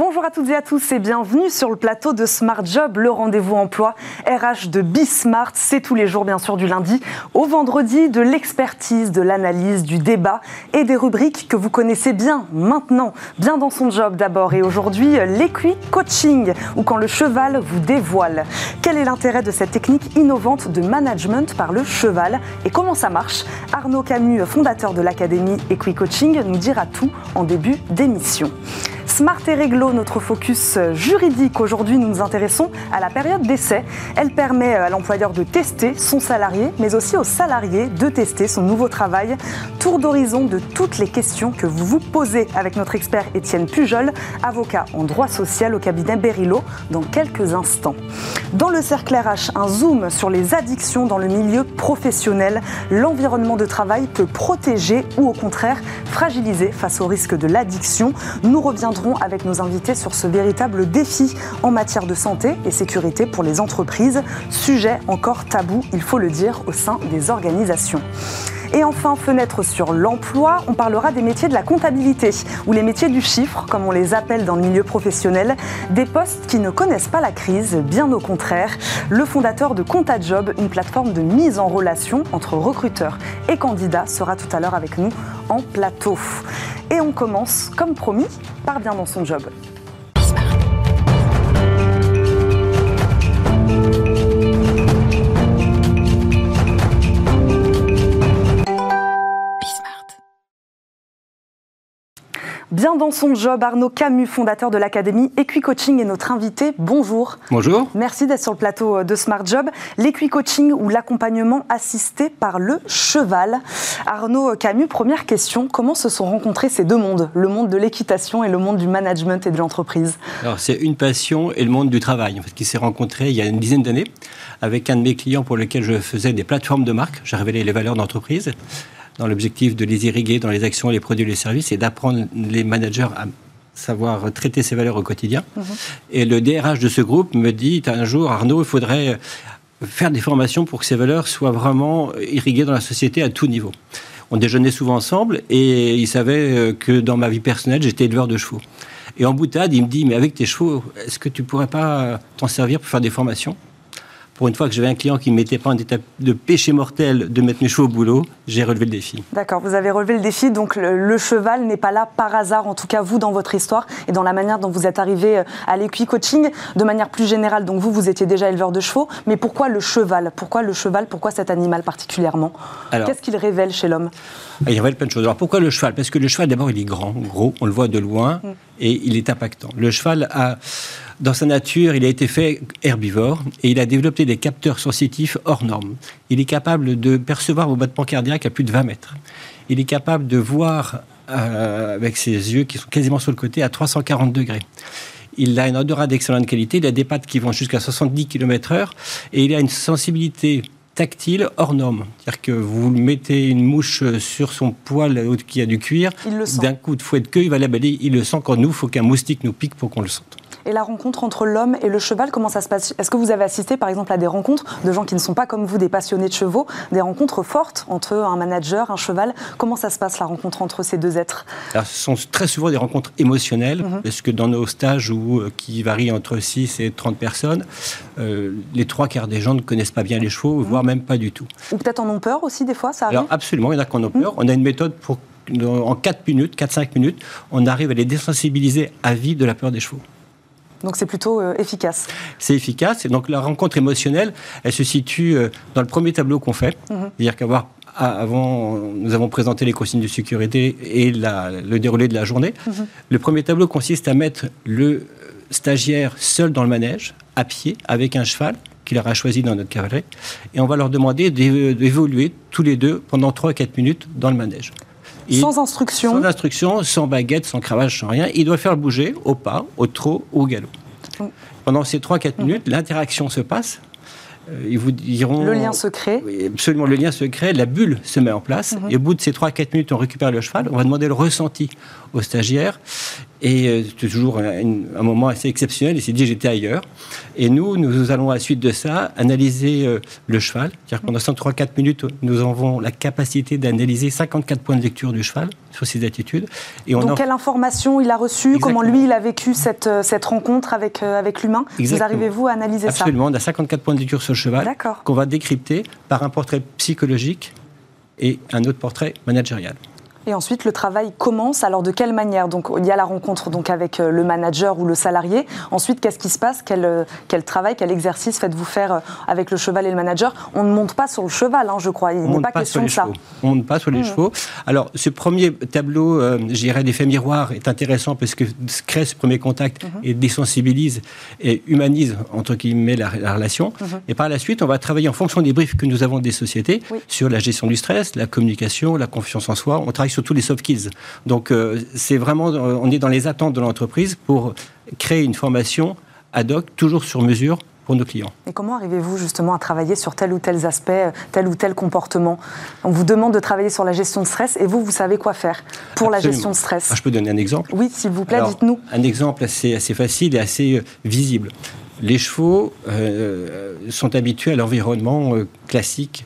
Bonjour à toutes et à tous et bienvenue sur le plateau de Smart Job, le rendez-vous emploi RH de Bismart. C'est tous les jours, bien sûr, du lundi au vendredi, de l'expertise, de l'analyse, du débat et des rubriques que vous connaissez bien maintenant, bien dans son job d'abord. Et aujourd'hui, l'équi coaching, ou quand le cheval vous dévoile. Quel est l'intérêt de cette technique innovante de management par le cheval et comment ça marche? Arnaud Camus, fondateur de l'académie Equi Coaching, nous dira tout en début d'émission. Smart et Réglo, notre focus juridique. Aujourd'hui, nous nous intéressons à la période d'essai. Elle permet à l'employeur de tester son salarié, mais aussi au salarié de tester son nouveau travail. Tour d'horizon de toutes les questions que vous vous posez avec notre expert Étienne Pujol, avocat en droit social au cabinet Berilo, dans quelques instants. Dans le cercle RH, un zoom sur les addictions dans le milieu professionnel. L'environnement de travail peut protéger ou au contraire fragiliser face au risque de l'addiction. Nous reviendrons avec nos invités sur ce véritable défi en matière de santé et sécurité pour les entreprises, sujet encore tabou, il faut le dire, au sein des organisations. Et enfin, fenêtre sur l'emploi, on parlera des métiers de la comptabilité, ou les métiers du chiffre, comme on les appelle dans le milieu professionnel, des postes qui ne connaissent pas la crise, bien au contraire. Le fondateur de ComptaJob, une plateforme de mise en relation entre recruteurs et candidats, sera tout à l'heure avec nous en plateau. Et on commence, comme promis, par bien dans son job. Bien dans son job, Arnaud Camus, fondateur de l'Académie Equicoaching, est notre invité. Bonjour. Bonjour. Merci d'être sur le plateau de Smart Job. L'Equicoaching ou l'accompagnement assisté par le cheval. Arnaud Camus, première question. Comment se sont rencontrés ces deux mondes, le monde de l'équitation et le monde du management et de l'entreprise Alors, c'est une passion et le monde du travail, en fait, qui s'est rencontré il y a une dizaine d'années avec un de mes clients pour lequel je faisais des plateformes de marque. J'ai révélé les valeurs d'entreprise dans l'objectif de les irriguer dans les actions, les produits, les services, et d'apprendre les managers à savoir traiter ces valeurs au quotidien. Mhm. Et le DRH de ce groupe me dit un jour, Arnaud, il faudrait faire des formations pour que ces valeurs soient vraiment irriguées dans la société à tout niveau. On déjeunait souvent ensemble et il savait euh, que dans ma vie personnelle, j'étais éleveur de chevaux. Et en boutade, il me dit, mais avec tes chevaux, est-ce que tu pourrais pas t'en servir pour faire des formations? Pour une fois que j'avais un client qui ne mettait pas en état de péché mortel de mettre mes chevaux au boulot, j'ai relevé le défi. D'accord, vous avez relevé le défi, donc le, cheval n'est pas là par hasard, en tout cas vous dans votre histoire et dans la manière dont vous êtes arrivé euh, à l'équi-coaching. De manière plus générale, donc vous, vous étiez déjà éleveur de chevaux, mais pourquoi le cheval? Pourquoi le cheval? Pourquoi cet animal particulièrement? Qu'est-ce qu'il révèle chez l'homme? Il révèle plein de choses. Alors pourquoi le cheval? Parce que le cheval, d'abord, il est grand, gros, on le voit de loin, mm. et il est impactant. Le cheval a dans sa nature, il a été fait herbivore et il a développé des capteurs sensitifs hors normes. Il est capable de percevoir vos battements cardiaques à plus de 20 mètres. Il est capable de voir euh, avec ses yeux qui sont quasiment sur le côté à 340 degrés. Il a une odorat d'excellente qualité, il a des pattes qui vont jusqu'à 70 km/h et il a une sensibilité tactile hors norme. C'est-à-dire que vous mettez une mouche sur son poil qui a du cuir, d'un coup de fouet de queue, il va la balayer, il le sent quand nous, il faut qu'un moustique nous pique pour qu'on le sente. Et la rencontre entre l'homme et le cheval, comment ça se passe? Est-ce que vous avez assisté par exemple à des rencontres de gens qui ne sont pas comme vous des passionnés de chevaux, des rencontres fortes entre un manager, un cheval? Comment ça se passe la rencontre entre ces deux êtres? Alors, Ce sont très souvent des rencontres émotionnelles, mhm. parce que dans nos stages où, euh, qui varient entre 6 et 30 personnes, euh, les trois quarts des gens ne connaissent pas bien les chevaux, mhm. voire même pas du tout. Ou peut-être en ont peur aussi des fois, ça arrive Alors absolument, il y en a qui en ont peur. Mhm. On a une méthode pour en 4 minutes, 4-5 minutes, on arrive à les désensibiliser à vie de la peur des chevaux. Donc c'est plutôt euh, efficace. C'est efficace. Et donc la rencontre émotionnelle, elle se situe euh, dans le premier tableau qu'on fait. Mhm. C'est-à-dire qu'avoir avant, nous avons présenté les consignes de sécurité et le déroulé de la journée. Mhm. Le premier tableau consiste à mettre le stagiaire seul dans le manège, à pied, avec un cheval qu'il aura choisi dans notre cavalerie. Et on va leur demander d'évoluer tous les deux pendant 3 4 minutes dans le manège sans instruction Sans instruction, sans baguette, sans cravache, sans rien. Il doit faire bouger au pas, au trot ou au galop. Pendant ces 3-4 mhm. minutes, l'interaction se passe. Euh, ils vous diront. Le lien se crée. Oui, absolument, le lien se crée, la bulle se met en place. Mhm. Et au bout de ces 3-4 minutes, on récupère le cheval. On va demander le ressenti au stagiaire. Et euh, c'est toujours un, moment assez exceptionnel. Il s'est dit j'étais ailleurs. Et nous, nous allons à la suite de ça analyser euh, le cheval. C'est-à-dire pendant 103-4 minutes, nous avons la capacité d'analyser 54 points de lecture du cheval sur ses attitudes. Et on Donc, quelle information il a reçue? Comment lui, il a vécu cette, euh, cette rencontre avec, avec l'humain? Vous arrivez-vous à analyser ça? Absolument. On a 54 points de lecture sur le cheval qu'on va décrypter par un portrait psychologique et un autre portrait managérial. Et ensuite, le travail commence. Alors, de quelle manière? Donc, il y a la rencontre donc, avec euh, le manager ou le salarié. Ensuite, qu'est-ce qui se passe? Quel, euh, quel, travail, quel exercice faites-vous faire euh, avec le cheval et le manager? On ne monte pas sur le cheval, hein, je crois. Il n'est pas, question de ça. On ne monte pas sur les mmh. chevaux. Alors, ce premier tableau, euh, je dirais, d'effet miroir est intéressant parce que crée ce premier contact mmh. et désensibilise et humanise, entre guillemets, la, relation. Mmh. Et par la suite, on va travailler en fonction des briefs que nous avons des sociétés sur la gestion du stress, la communication, la confiance en soi. On travaille sur tous les soft skills. Donc, euh, c'est vraiment, euh, on est dans les attentes de l'entreprise pour créer une formation ad hoc, toujours sur mesure pour nos clients. Et comment arrivez-vous justement à travailler sur tel ou tel aspect, tel ou tel comportement? On vous demande de travailler sur la gestion de stress et vous, vous savez quoi faire pour la gestion de stress ah, Je peux donner un exemple? Oui, s'il vous plaît, dites-nous. Un exemple assez, assez facile et assez euh, visible les chevaux euh, sont habitués à l'environnement euh, classique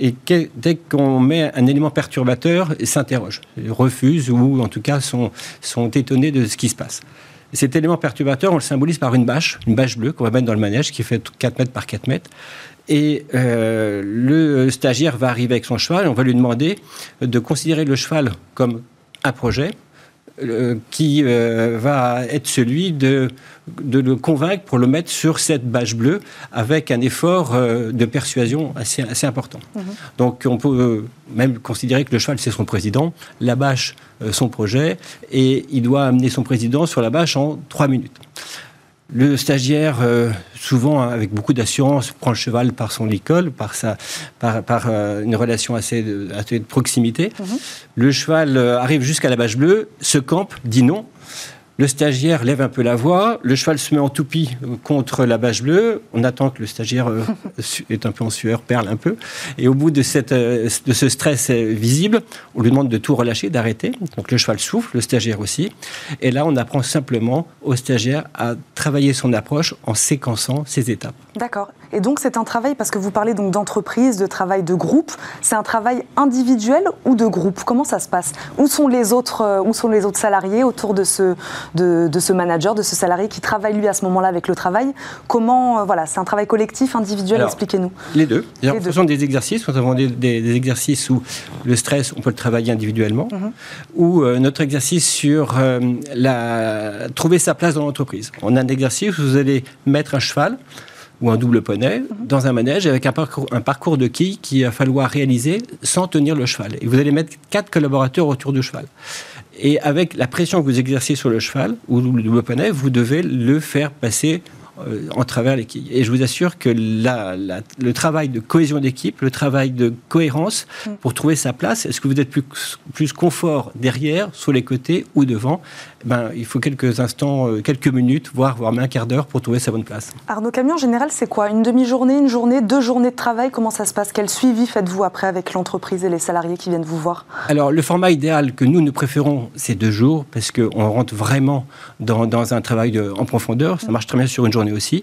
et dès qu'on met un élément perturbateur, ils s'interrogent, refusent ou en tout cas sont, étonnés de ce qui se passe. cet élément perturbateur, on le symbolise par une bâche, une bâche bleue qu'on va mettre dans le manège qui fait 4 mètres par 4 mètres. Et euh, le stagiaire va arriver avec son cheval on va lui demander de considérer le cheval comme un projet euh, qui euh, va être celui de, de, le convaincre pour le mettre sur cette bâche bleue avec un effort euh, de persuasion assez, assez important. Mhm. Donc on peut même considérer que le cheval c'est son président, la bâche son projet, et il doit amener son président sur la bâche en trois minutes. Le stagiaire, euh, souvent hein, avec beaucoup d'assurance, prend le cheval par son école, par, sa, par, euh, une relation assez de, de proximité. Mhm. Le cheval euh, arrive jusqu'à la bâche bleue, se campe, dit non, le stagiaire lève un peu la voix, le cheval se met en toupie contre la bâche bleue. On attend que le stagiaire euh, est un peu en sueur, perle un peu. Et au bout de, cette, euh, de ce stress visible, on lui demande de tout relâcher, d'arrêter. Donc le cheval souffle, le stagiaire aussi. Et là, on apprend simplement au stagiaire à travailler son approche en séquençant ses étapes. D'accord. Et donc c'est un travail, parce que vous parlez donc d'entreprise, de travail de groupe, c'est un travail individuel ou de groupe? Comment ça se passe? Où sont les autres, euh, où sont les autres salariés autour de ce, de, ce manager, de ce salarié qui travaille lui à ce moment-là avec le travail? Comment, euh, voilà, c'est un travail collectif, individuel Expliquez-nous. Les deux. En fonction des exercices, nous avons des, exercices où le stress, on peut le travailler individuellement, mhm. ou euh, notre exercice sur la, trouver sa place dans l'entreprise. On a un exercice où vous allez mettre un cheval ou un double poney dans un manège avec un parcours, un parcours de quilles qu'il va falloir réaliser sans tenir le cheval. Et vous allez mettre quatre collaborateurs autour du cheval. Et avec la pression que vous exercez sur le cheval ou le double poney, vous devez le faire passer en travers les quilles. Et je vous assure que le travail de cohésion d'équipe, le travail de cohérence mm. pour trouver sa place, est-ce que vous êtes plus, plus confort derrière, sur les côtés ou devant ben, Il faut quelques instants, euh, quelques minutes, voire, voire même un quart d'heure pour trouver sa bonne place. Arnaud Camion, en général, c'est quoi? Une demi-journée, une journée, deux journées de travail? Comment ça se passe? Quel suivi faites-vous après avec l'entreprise et les salariés qui viennent vous voir? Alors, le format idéal que nous, nous préférons, c'est deux jours, parce qu'on rentre vraiment dans, dans un travail de, en profondeur. Ça mm. marche très bien sur une journée aussi.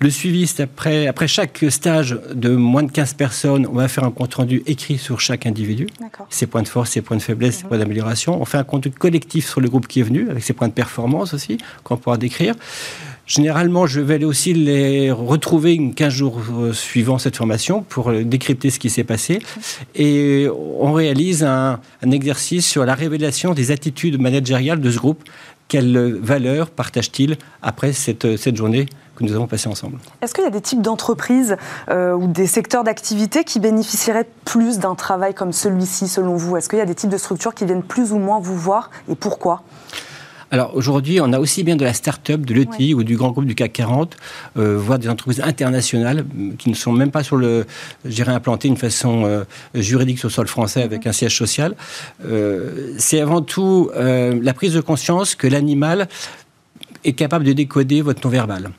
Le suivi, c'est après, après chaque stage de moins de 15 personnes, on va faire un compte rendu écrit sur chaque individu, ses points de force, ses points de faiblesse, ses mhm. points d'amélioration. On fait un compte collectif sur le groupe qui est venu, avec ses points de performance aussi, qu'on pourra décrire. Généralement, je vais aussi les retrouver 15 jours euh, suivant cette formation pour décrypter ce qui s'est passé. Mhm. Et on réalise un, un, exercice sur la révélation des attitudes managériales de ce groupe quelles valeurs partage-t-il après cette, cette journée que nous avons passée ensemble? Est-ce qu'il y a des types d'entreprises euh, ou des secteurs d'activité qui bénéficieraient plus d'un travail comme celui-ci, selon vous? Est-ce qu'il y a des types de structures qui viennent plus ou moins vous voir et pourquoi? Alors aujourd'hui, on a aussi bien de la start-up, de l'ETI ou du grand groupe du CAC 40, euh, voire des entreprises internationales euh, qui ne sont même pas sur le, j'irais implantées d'une façon euh, juridique sur le sol français avec mhm. un siège social. c'est avant tout la prise de conscience que l'animal est capable de décoder votre non-verbal.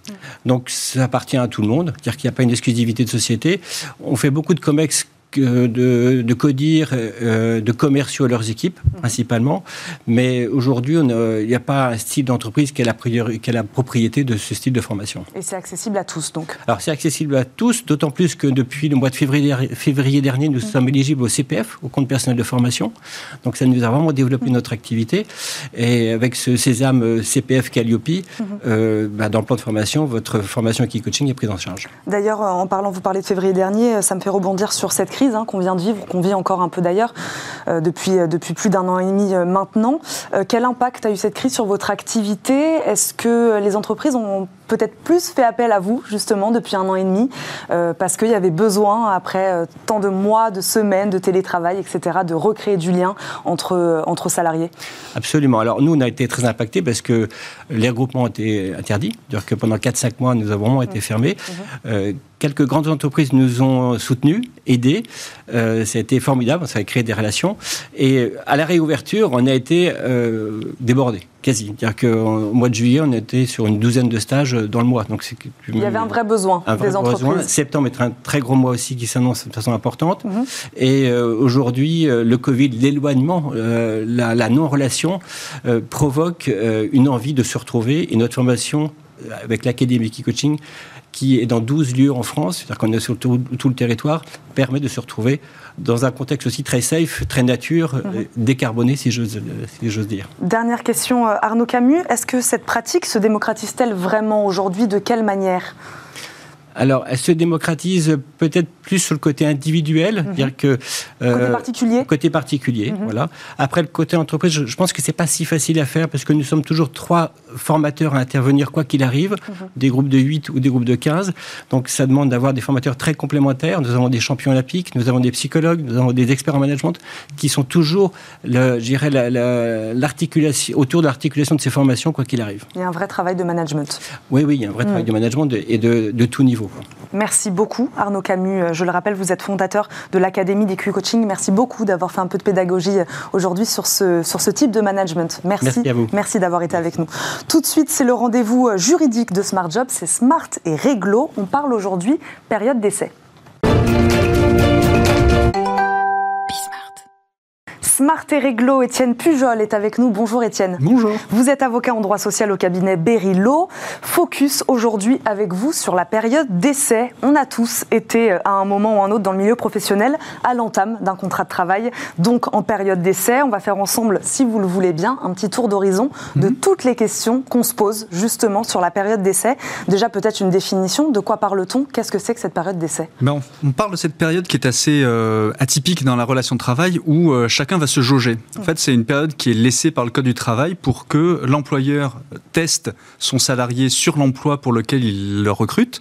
Donc ça appartient à tout le monde, c'est-à-dire qu'il n'y a pas une exclusivité de société. On fait beaucoup de comex de, de codir, euh, de commerciaux à leurs équipes, mhm. principalement. Mais aujourd'hui, il n'y a pas un style d'entreprise qui, a la propriété de ce style de formation. Et c'est accessible à tous, donc Alors, c'est accessible à tous, d'autant plus que depuis le mois de février, février dernier, nous mhm. sommes éligibles au CPF, au compte personnel de formation. Donc, ça nous a vraiment développé mhm. notre activité. Et avec ce sésame euh, CPF Calliope, euh, bah, dans le plan de formation, votre formation qui coaching est prise en charge. D'ailleurs, en parlant, vous parlez de février dernier, ça me fait rebondir sur cette crise hein, qu'on vient de vivre, qu'on vit encore un peu d'ailleurs, euh, depuis, euh, depuis plus d'un an et demi euh, maintenant. quel impact a eu cette crise sur votre activité? Est-ce que les entreprises ont peut-être plus fait appel à vous, justement, depuis un an et demi, parce qu'il y avait besoin, après tant de mois, de semaines, de télétravail, etc., de recréer du lien entre, entre salariés Absolument. Alors, nous, on a été très impactés parce que les regroupements ont été interdits. C'est-à-dire que pendant 4-5 mois, nous avons vraiment été mmh. fermés. Mmh quelques grandes entreprises nous ont soutenus, aidés. Euh, ça a été formidable, ça a créé des relations. Et à la réouverture, on a été euh, débordés, quasi. C'est-à-dire qu'au mois de juillet, on était sur une douzaine de stages dans le mois. Donc Il y avait un vrai besoin un des entreprises. Septembre est un très gros mois aussi qui s'annonce de façon importante. Mhm. Et euh, aujourd'hui, euh, le Covid, l'éloignement, la, la non-relation provoque une envie de se retrouver. Et notre formation avec l'Académie Coaching qui est dans 12 lieux en France, c'est-à-dire qu'on est sur tout, le territoire, permet de se retrouver dans un contexte aussi très safe, très nature, mhm. euh, décarboné, si j'ose dire. Dernière question, euh, Arnaud Camus. Est-ce que cette pratique se démocratise-t-elle vraiment aujourd'hui? De quelle manière? Alors, elle se démocratise peut-être plus sur le côté individuel, mhm. dire que euh, côté particulier. Côté particulier, mhm. voilà. Après le côté entreprise, je, pense que c'est pas si facile à faire parce que nous sommes toujours trois formateurs à intervenir quoi qu'il arrive, mhm. des groupes de 8 ou des groupes de 15. Donc ça demande d'avoir des formateurs très complémentaires. Nous avons des champions olympiques, nous avons des psychologues, nous avons des experts en management qui sont toujours, je dirais, l'articulation autour de l'articulation de ces formations quoi qu'il arrive. Il y a un vrai travail de management. Oui, oui, il y a un vrai travail de management et de, de tout niveau. Merci beaucoup Arnaud Camus. Je le rappelle, vous êtes fondateur de l'Académie des Q Coaching. Merci beaucoup d'avoir fait un peu de pédagogie aujourd'hui sur ce, sur ce type de management. Merci. Merci à vous. Merci d'avoir été avec nous. Tout de suite, c'est le rendez-vous juridique de Smart Job. C'est Smart et Réglo. On parle aujourd'hui période d'essai. Smart et Réglo, Étienne Pujol est avec nous. Bonjour Étienne. Bonjour. Vous êtes avocat en droit social au cabinet Berry Focus aujourd'hui avec vous sur la période d'essai. On a tous été euh, à un moment ou un autre dans le milieu professionnel à l'entame d'un contrat de travail, donc en période d'essai. On va faire ensemble, si vous le voulez bien, un petit tour d'horizon de mhm. toutes les questions qu'on se pose justement sur la période d'essai. Déjà peut-être une définition, de quoi parle-t-on? Qu'est-ce que c'est que cette période d'essai? Ben, on, parle de cette période qui est assez euh, atypique dans la relation de travail où euh, chacun va se jauger. En fait, c'est une période qui est laissée par le Code du travail pour que l'employeur teste son salarié sur l'emploi pour lequel il le recrute,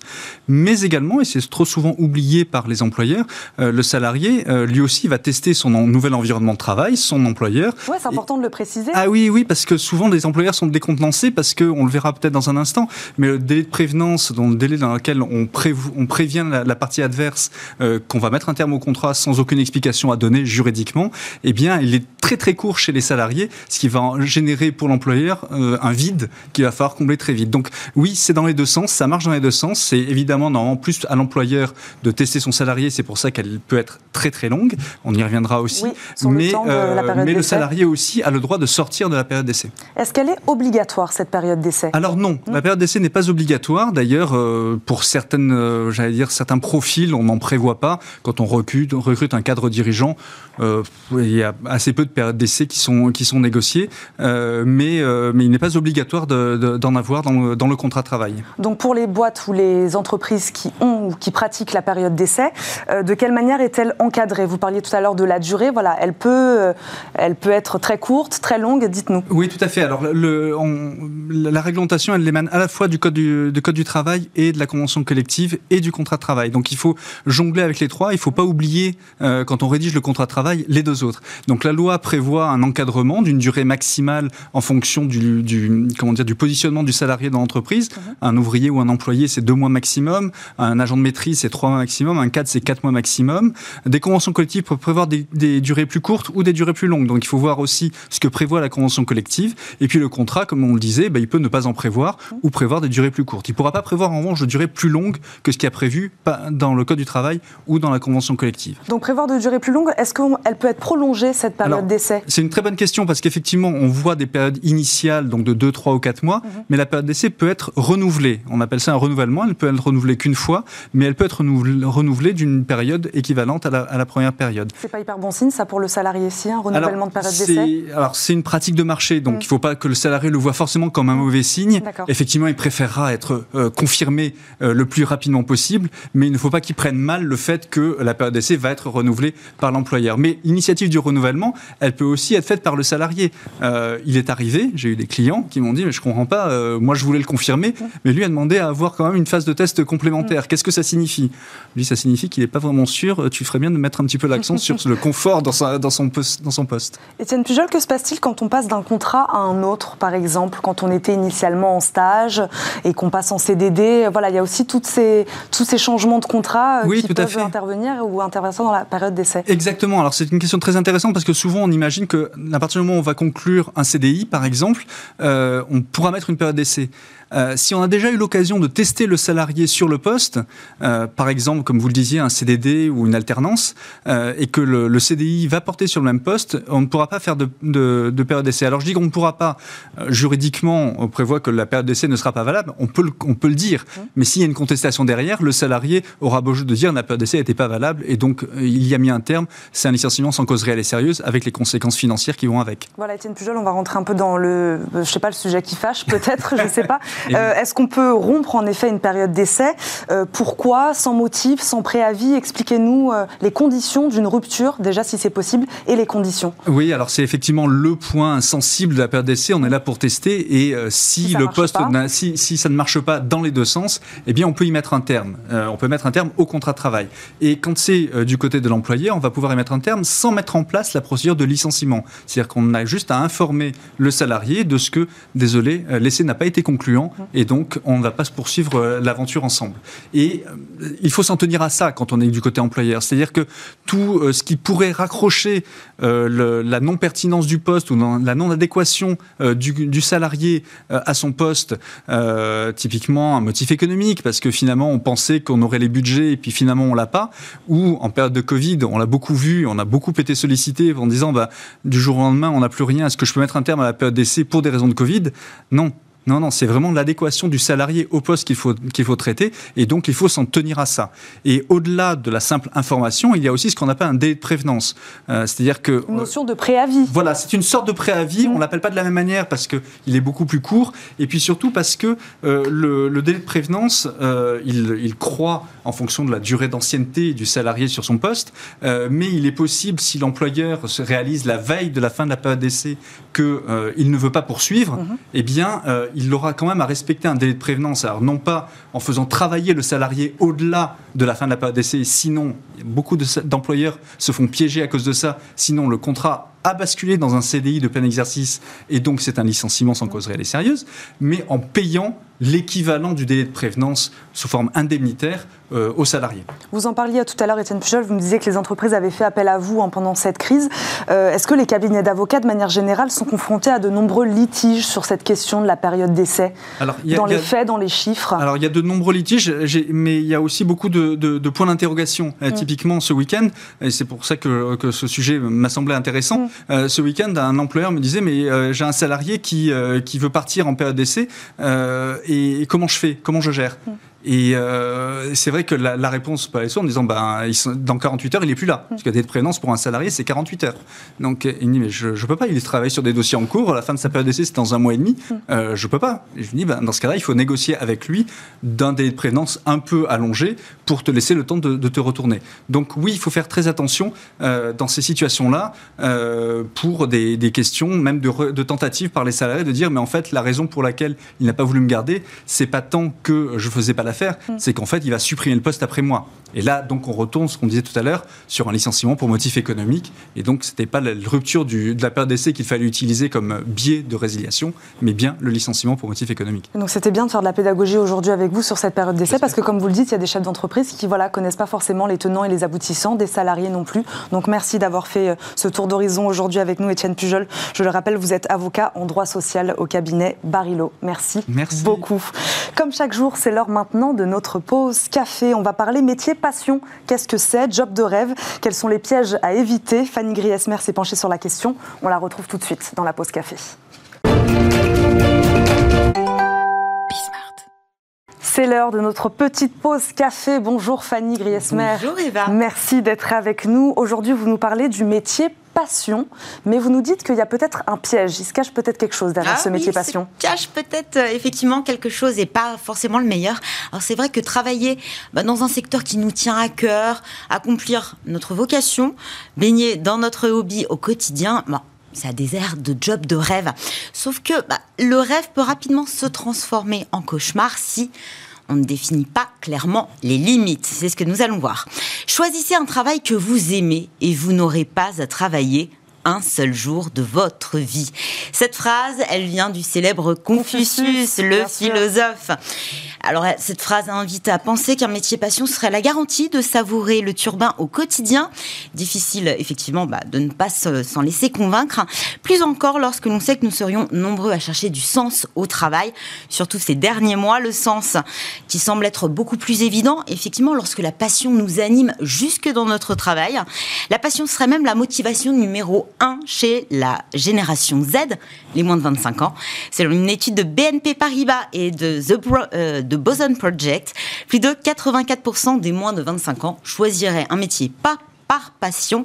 mais également, et c'est trop souvent oublié par les employeurs, euh, le salarié, euh, lui aussi, va tester son nouvel environnement de travail, son employeur. Ouais, c'est important de le préciser. Ah oui, oui, parce que souvent, les employeurs sont décontenancés parce que, on le verra peut-être dans un instant, mais le délai de prévenance, dans le délai dans lequel on, on prévient la, partie adverse euh, qu'on va mettre un terme au contrat sans aucune explication à donner juridiquement, eh bien, il est très très court chez les salariés, ce qui va générer pour l'employeur euh, un vide qu'il va falloir combler très vite. Donc oui, c'est dans les deux sens, ça marche dans les deux sens. C'est évidemment en plus à l'employeur de tester son salarié, c'est pour ça qu'elle peut être très très longue. On y reviendra aussi. mais le, euh, mais le salarié aussi a le droit de sortir de la période d'essai. Est-ce qu'elle est obligatoire cette période d'essai? Alors non, la période d'essai n'est pas obligatoire. D'ailleurs, euh, pour certaines, j'allais dire certains profils, on n'en prévoit pas. Quand on recrute, recrute un cadre dirigeant, il y a assez peu de périodes d'essai qui sont, qui sont négociées, euh, mais, euh, mais il n'est pas obligatoire d'en avoir dans le, dans le, contrat de travail. Donc pour les boîtes ou les entreprises qui ont ou qui pratiquent la période d'essai, euh, de quelle manière est-elle encadrée? Vous parliez tout à l'heure de la durée, voilà, elle peut, elle peut être très courte, très longue, dites-nous. Oui, tout à fait. Alors le, la réglementation, elle émane à la fois du code du, du code du travail et de la convention collective et du contrat de travail. Donc il faut jongler avec les trois. Il ne faut pas oublier, quand on rédige le contrat de travail, les deux autres. Donc la loi prévoit un encadrement d'une durée maximale en fonction du, comment dire, du positionnement du salarié dans l'entreprise. Mhm. Un ouvrier ou un employé, c'est deux mois maximum. Un agent de maîtrise, c'est trois mois maximum. Un cadre, c'est quatre mois maximum. des conventions collectives peuvent prévoir des, des, durées plus courtes ou des durées plus longues. Donc il faut voir aussi ce que prévoit la convention collective. Et puis le contrat, comme on le disait, bah, il peut ne pas en prévoir ou prévoir des durées plus courtes. Il ne pourra pas prévoir en revanche de durées plus longues que ce qui a prévu dans le Code du travail ou dans la convention collective. Donc prévoir de durées plus longues, est-ce qu'elle peut être prolongée cette période d'essai? C'est une très bonne question parce qu'effectivement, on voit des périodes initiales, donc de 2, 3 ou 4 mois, mhm. mais la période d'essai peut être renouvelée. On appelle ça un renouvellement. Elle peut être renouvelée qu'une fois, mais elle peut être renouvelée d'une période équivalente à la, à la première période. C'est pas hyper bon signe, ça, pour le salarié ici, un renouvellement de période d'essai? Alors, c'est une pratique de marché, donc mm. il ne faut pas que le salarié le voit forcément comme un mauvais signe. Effectivement, il préférera être euh, confirmé euh, le plus rapidement possible, mais il ne faut pas qu'il prenne mal le fait que la période d'essai va être renouvelée par l'employeur. Mais l'initiative du renouvellement, elle peut aussi être faite par le salarié. Euh, il est arrivé, j'ai eu des clients qui m'ont dit, mais je comprends pas, moi je voulais le confirmer, mais lui a demandé à avoir quand même une phase de test complémentaire. Qu'est-ce que ça signifie? Lui, ça signifie qu'il n'est pas vraiment sûr. Tu ferais bien de mettre un petit peu l'accent sur le confort dans, dans, son, poste, dans son poste. Étienne Pujol, que se passe-t-il quand on passe d'un contrat à un autre, par exemple, quand on était initialement en stage et qu'on passe en CDD Voilà, il y a aussi toutes ces, tous ces changements de contrat euh, qui peuvent intervenir ou intervenir dans la période d'essai. Exactement. Alors c'est une question très intéressante parce que souvent on imagine que à partir du moment où on va conclure un CDI, par exemple, euh, on pourra mettre une période d'essai. Euh, si on a déjà eu l'occasion de tester le salarié sur le poste, euh, par exemple, comme vous le disiez, un CDD ou une alternance, euh, et que le, CDI va porter sur le même poste, on ne pourra pas faire de, de, période d'essai. Alors je dis qu'on ne pourra pas, juridiquement, on prévoit que la période d'essai ne sera pas valable, on peut le, on peut le dire. Mmh. Mais s'il y a une contestation derrière, le salarié aura beau jeu de dire que la période d'essai n'était pas valable, et donc il y a mis un terme, c'est un licenciement sans cause réelle et sérieuse, avec les conséquences financières qui vont avec. Voilà, Étienne Pujol, on va rentrer un peu dans le, je sais pas, le sujet qui fâche peut-être, je ne sais pas. Euh, est-ce qu'on peut rompre en effet une période d'essai euh, Pourquoi Sans motif, sans préavis Expliquez-nous euh, les conditions d'une rupture, déjà si c'est possible, et les conditions. Oui, alors c'est effectivement le point sensible de la période d'essai. On est là pour tester et si, le poste, si, si, ça ne marche pas dans les deux sens, eh bien on peut y mettre un terme. on peut mettre un terme au contrat de travail. Et quand c'est du côté de l'employeur, on va pouvoir y mettre un terme sans mettre en place la procédure de licenciement. C'est-à-dire qu'on a juste à informer le salarié de ce que, désolé, l'essai n'a pas été concluant et donc on ne va pas se poursuivre euh, l'aventure ensemble. Et euh, il faut s'en tenir à ça quand on est du côté employeur, c'est-à-dire que tout euh, ce qui pourrait raccrocher la non-pertinence du poste ou la non-adéquation du, salarié à son poste, typiquement un motif économique, parce que finalement on pensait qu'on aurait les budgets et puis finalement on l'a pas, ou en période de Covid, on l'a beaucoup vu, on a beaucoup été sollicité en disant bah, du jour au lendemain on n'a plus rien, est-ce que je peux mettre un terme à la période d'essai pour des raisons de Covid? Non, non, non, c'est vraiment l'adéquation du salarié au poste qu'il faut, qu'il faut traiter, et donc il faut s'en tenir à ça. Et au-delà de la simple information, il y a aussi ce qu'on appelle un délai de prévenance. Euh, c'est-à-dire que... Une notion de préavis. Voilà, c'est une sorte de préavis, on ne l'appelle pas de la même manière parce qu'il est beaucoup plus court, et puis surtout parce que euh, le, délai de prévenance, euh, il, il, croît en fonction de la durée d'ancienneté du salarié sur son poste, mais il est possible, si l'employeur se réalise la veille de la fin de la période d'essai qu'il ne veut pas poursuivre, mm-hmm. eh bien il aura quand même à respecter un délai de prévenance. Alors non pas en faisant travailler le salarié au-delà de la fin de la période d'essai, sinon beaucoup d'employeurs se font piéger à cause de ça, sinon le contrat a basculé dans un CDI de plein exercice et donc c'est un licenciement sans cause réelle et sérieuse, mais en payant l'équivalent du délai de prévenance sous forme indemnitaire euh, aux salariés. Vous en parliez tout à l'heure, Étienne Pujol, vous me disiez que les entreprises avaient fait appel à vous pendant cette crise. Euh, est-ce que les cabinets d'avocats, de manière générale, sont confrontés à de nombreux litiges sur cette question de la période d'essai Dans les faits, dans les chiffres? Alors, il y a de nombreux litiges, mais il y a aussi beaucoup de, points d'interrogation. Mm. Typiquement, ce week-end, et c'est pour ça que, ce sujet m'a semblé intéressant, mm. ce week-end, un employeur me disait, mais j'ai un salarié qui, qui veut partir en période d'essai, et, comment je fais? Comment je gère? Mm. Et euh, c'est vrai que la, la réponse peut aller en disant ben, dans 48 heures, il n'est plus là. Parce que des prévenance pour un salarié, c'est 48 heures. Donc il dit mais je ne peux pas, il travaille sur des dossiers en cours, la fin de sa période d'essai, c'est dans un mois et demi. Euh, je ne peux pas. Et je lui dis ben, dans ce cas-là, il faut négocier avec lui d'un délai de prévenance un peu allongé pour te laisser le temps de, de te retourner. Donc oui, il faut faire très attention euh, dans ces situations-là pour des, des, questions, même de, de tentatives par les salariés, de dire mais en fait, la raison pour laquelle il n'a pas voulu me garder, c'est pas tant que je faisais pas la faire, mm. c'est qu'en fait, il va supprimer le poste après moi. Et là, donc, on retourne ce qu'on disait tout à l'heure sur un licenciement pour motif économique. Et donc, ce n'était pas la rupture de la période d'essai qu'il fallait utiliser comme biais de résiliation, mais bien le licenciement pour motif économique. donc, c'était bien de faire de la pédagogie aujourd'hui avec vous sur cette période d'essai, parce que, comme vous le dites, il y a des chefs d'entreprise qui voilà, connaissent pas forcément les tenants et les aboutissants, des salariés non plus. Donc, merci d'avoir fait euh, ce tour d'horizon aujourd'hui avec nous, Étienne Pujol. Je le rappelle, vous êtes avocat en droit social au cabinet Barilo. Merci, merci. beaucoup. Comme chaque jour, c'est l'heure maintenant de notre pause café. On va parler métier passion. Qu'est-ce que c'est? Job de rêve Quels sont les pièges à éviter? Fanny Griesmer s'est penchée sur la question. On la retrouve tout de suite dans la pause café. C'est l'heure de notre petite pause café. Bonjour Fanny Griesmer. Bonjour Eva. Merci d'être avec nous. Aujourd'hui, vous nous parlez du métier passion, mais vous nous dites qu'il y a peut-être un piège. Il se cache peut-être quelque chose derrière ah ce métier passion. Il se cache peut-être euh, effectivement quelque chose et pas forcément le meilleur. Alors c'est vrai que travailler bah, dans un secteur qui nous tient à cœur, accomplir notre vocation, baigner dans notre hobby au quotidien, bon, ça a des airs de job de rêve. Sauf que bah, le rêve peut rapidement se transformer en cauchemar si on ne définit pas clairement les limites. C'est ce que nous allons voir. Choisissez un travail que vous aimez et vous n'aurez pas à travailler un seul jour de votre vie. Cette phrase, elle vient du célèbre Confucius, le philosophe. Alors cette phrase invite à penser qu'un métier passion serait la garantie de savourer le turbin au quotidien. Difficile effectivement bah, de ne pas s'en laisser convaincre. Plus encore lorsque l'on sait que nous serions nombreux à chercher du sens au travail. Surtout ces derniers mois, le sens qui semble être beaucoup plus évident. Effectivement, lorsque la passion nous anime jusque dans notre travail, la passion serait même la motivation numéro un chez la génération Z, les moins de 25 ans. Selon une étude de BNP Paribas et de The, euh, Boson Project, plus de 84% des moins de 25 ans choisiraient un métier pas par passion,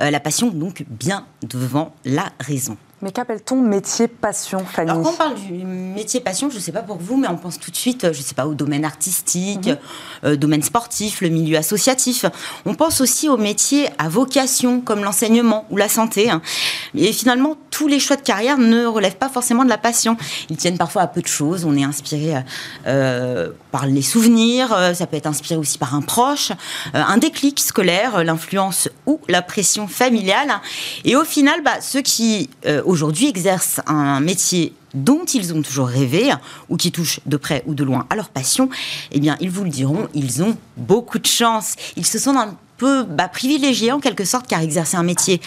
euh, la passion donc bien devant la raison. Mais qu'appelle-t-on métier passion, Fanny Alors, quand on parle du métier passion, je ne sais pas pour vous, mais on pense tout de suite, je ne sais pas, au domaine artistique, euh, domaine sportif, le milieu associatif. On pense aussi aux métiers à vocation, comme l'enseignement ou la santé. Hein. Et finalement, tous les choix de carrière ne relèvent pas forcément de la passion. Ils tiennent parfois à peu de choses. On est inspiré euh, par les souvenirs, euh, ça peut être inspiré aussi par un proche, un déclic scolaire, l'influence ou la pression familiale. Et au final, bah, ceux qui aujourd'hui exercent un métier dont ils ont toujours rêvé, ou qui touchent de près ou de loin à leur passion, eh bien, ils vous le diront, ils ont beaucoup de chance. Ils se sentent un peu bah, privilégiés en quelque sorte, car exercer un métier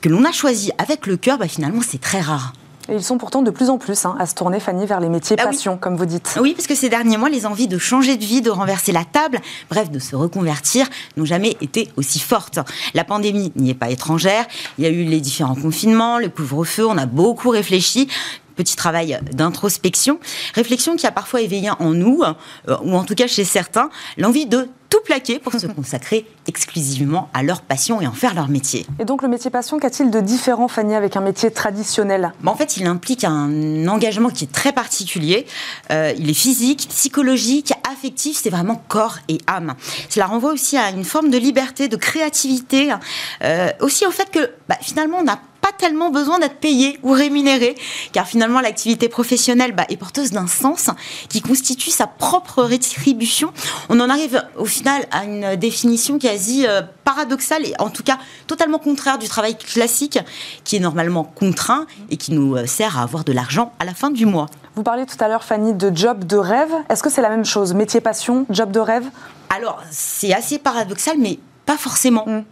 que l'on a choisi avec le cœur, bah, finalement, c'est très rare. Et ils sont pourtant de plus en plus hein, à se tourner, Fanny, vers les métiers ah passion, comme vous dites. Oui, parce que ces derniers mois, les envies de changer de vie, de renverser la table, bref, de se reconvertir, n'ont jamais été aussi fortes. La pandémie n'y est pas étrangère. Il y a eu les différents confinements, le couvre-feu. On a beaucoup réfléchi petit travail d'introspection, réflexion qui a parfois éveillé en nous, euh, ou en tout cas chez certains, l'envie de tout plaquer pour se consacrer exclusivement à leur passion et en faire leur métier. Et donc le métier passion, qu'a-t-il de différent, Fanny, avec un métier traditionnel? En fait, il implique un engagement qui est très particulier. Euh, il est physique, psychologique, affectif, c'est vraiment corps et âme. Cela renvoie aussi à une forme de liberté, de créativité, euh, aussi au fait que bah, finalement on n'a pas tellement besoin d'être payé ou rémunéré, car finalement l'activité professionnelle bah, est porteuse d'un sens qui constitue sa propre rétribution. On en arrive au final à une définition quasi euh, paradoxale et en tout cas totalement contraire du travail classique qui est normalement contraint et qui nous euh, sert à avoir de l'argent à la fin du mois. Vous parliez tout à l'heure, Fanny, de job de rêve. Est-ce que c'est la même chose? Métier passion, job de rêve? Alors, c'est assez paradoxal, mais pas forcément. Mm.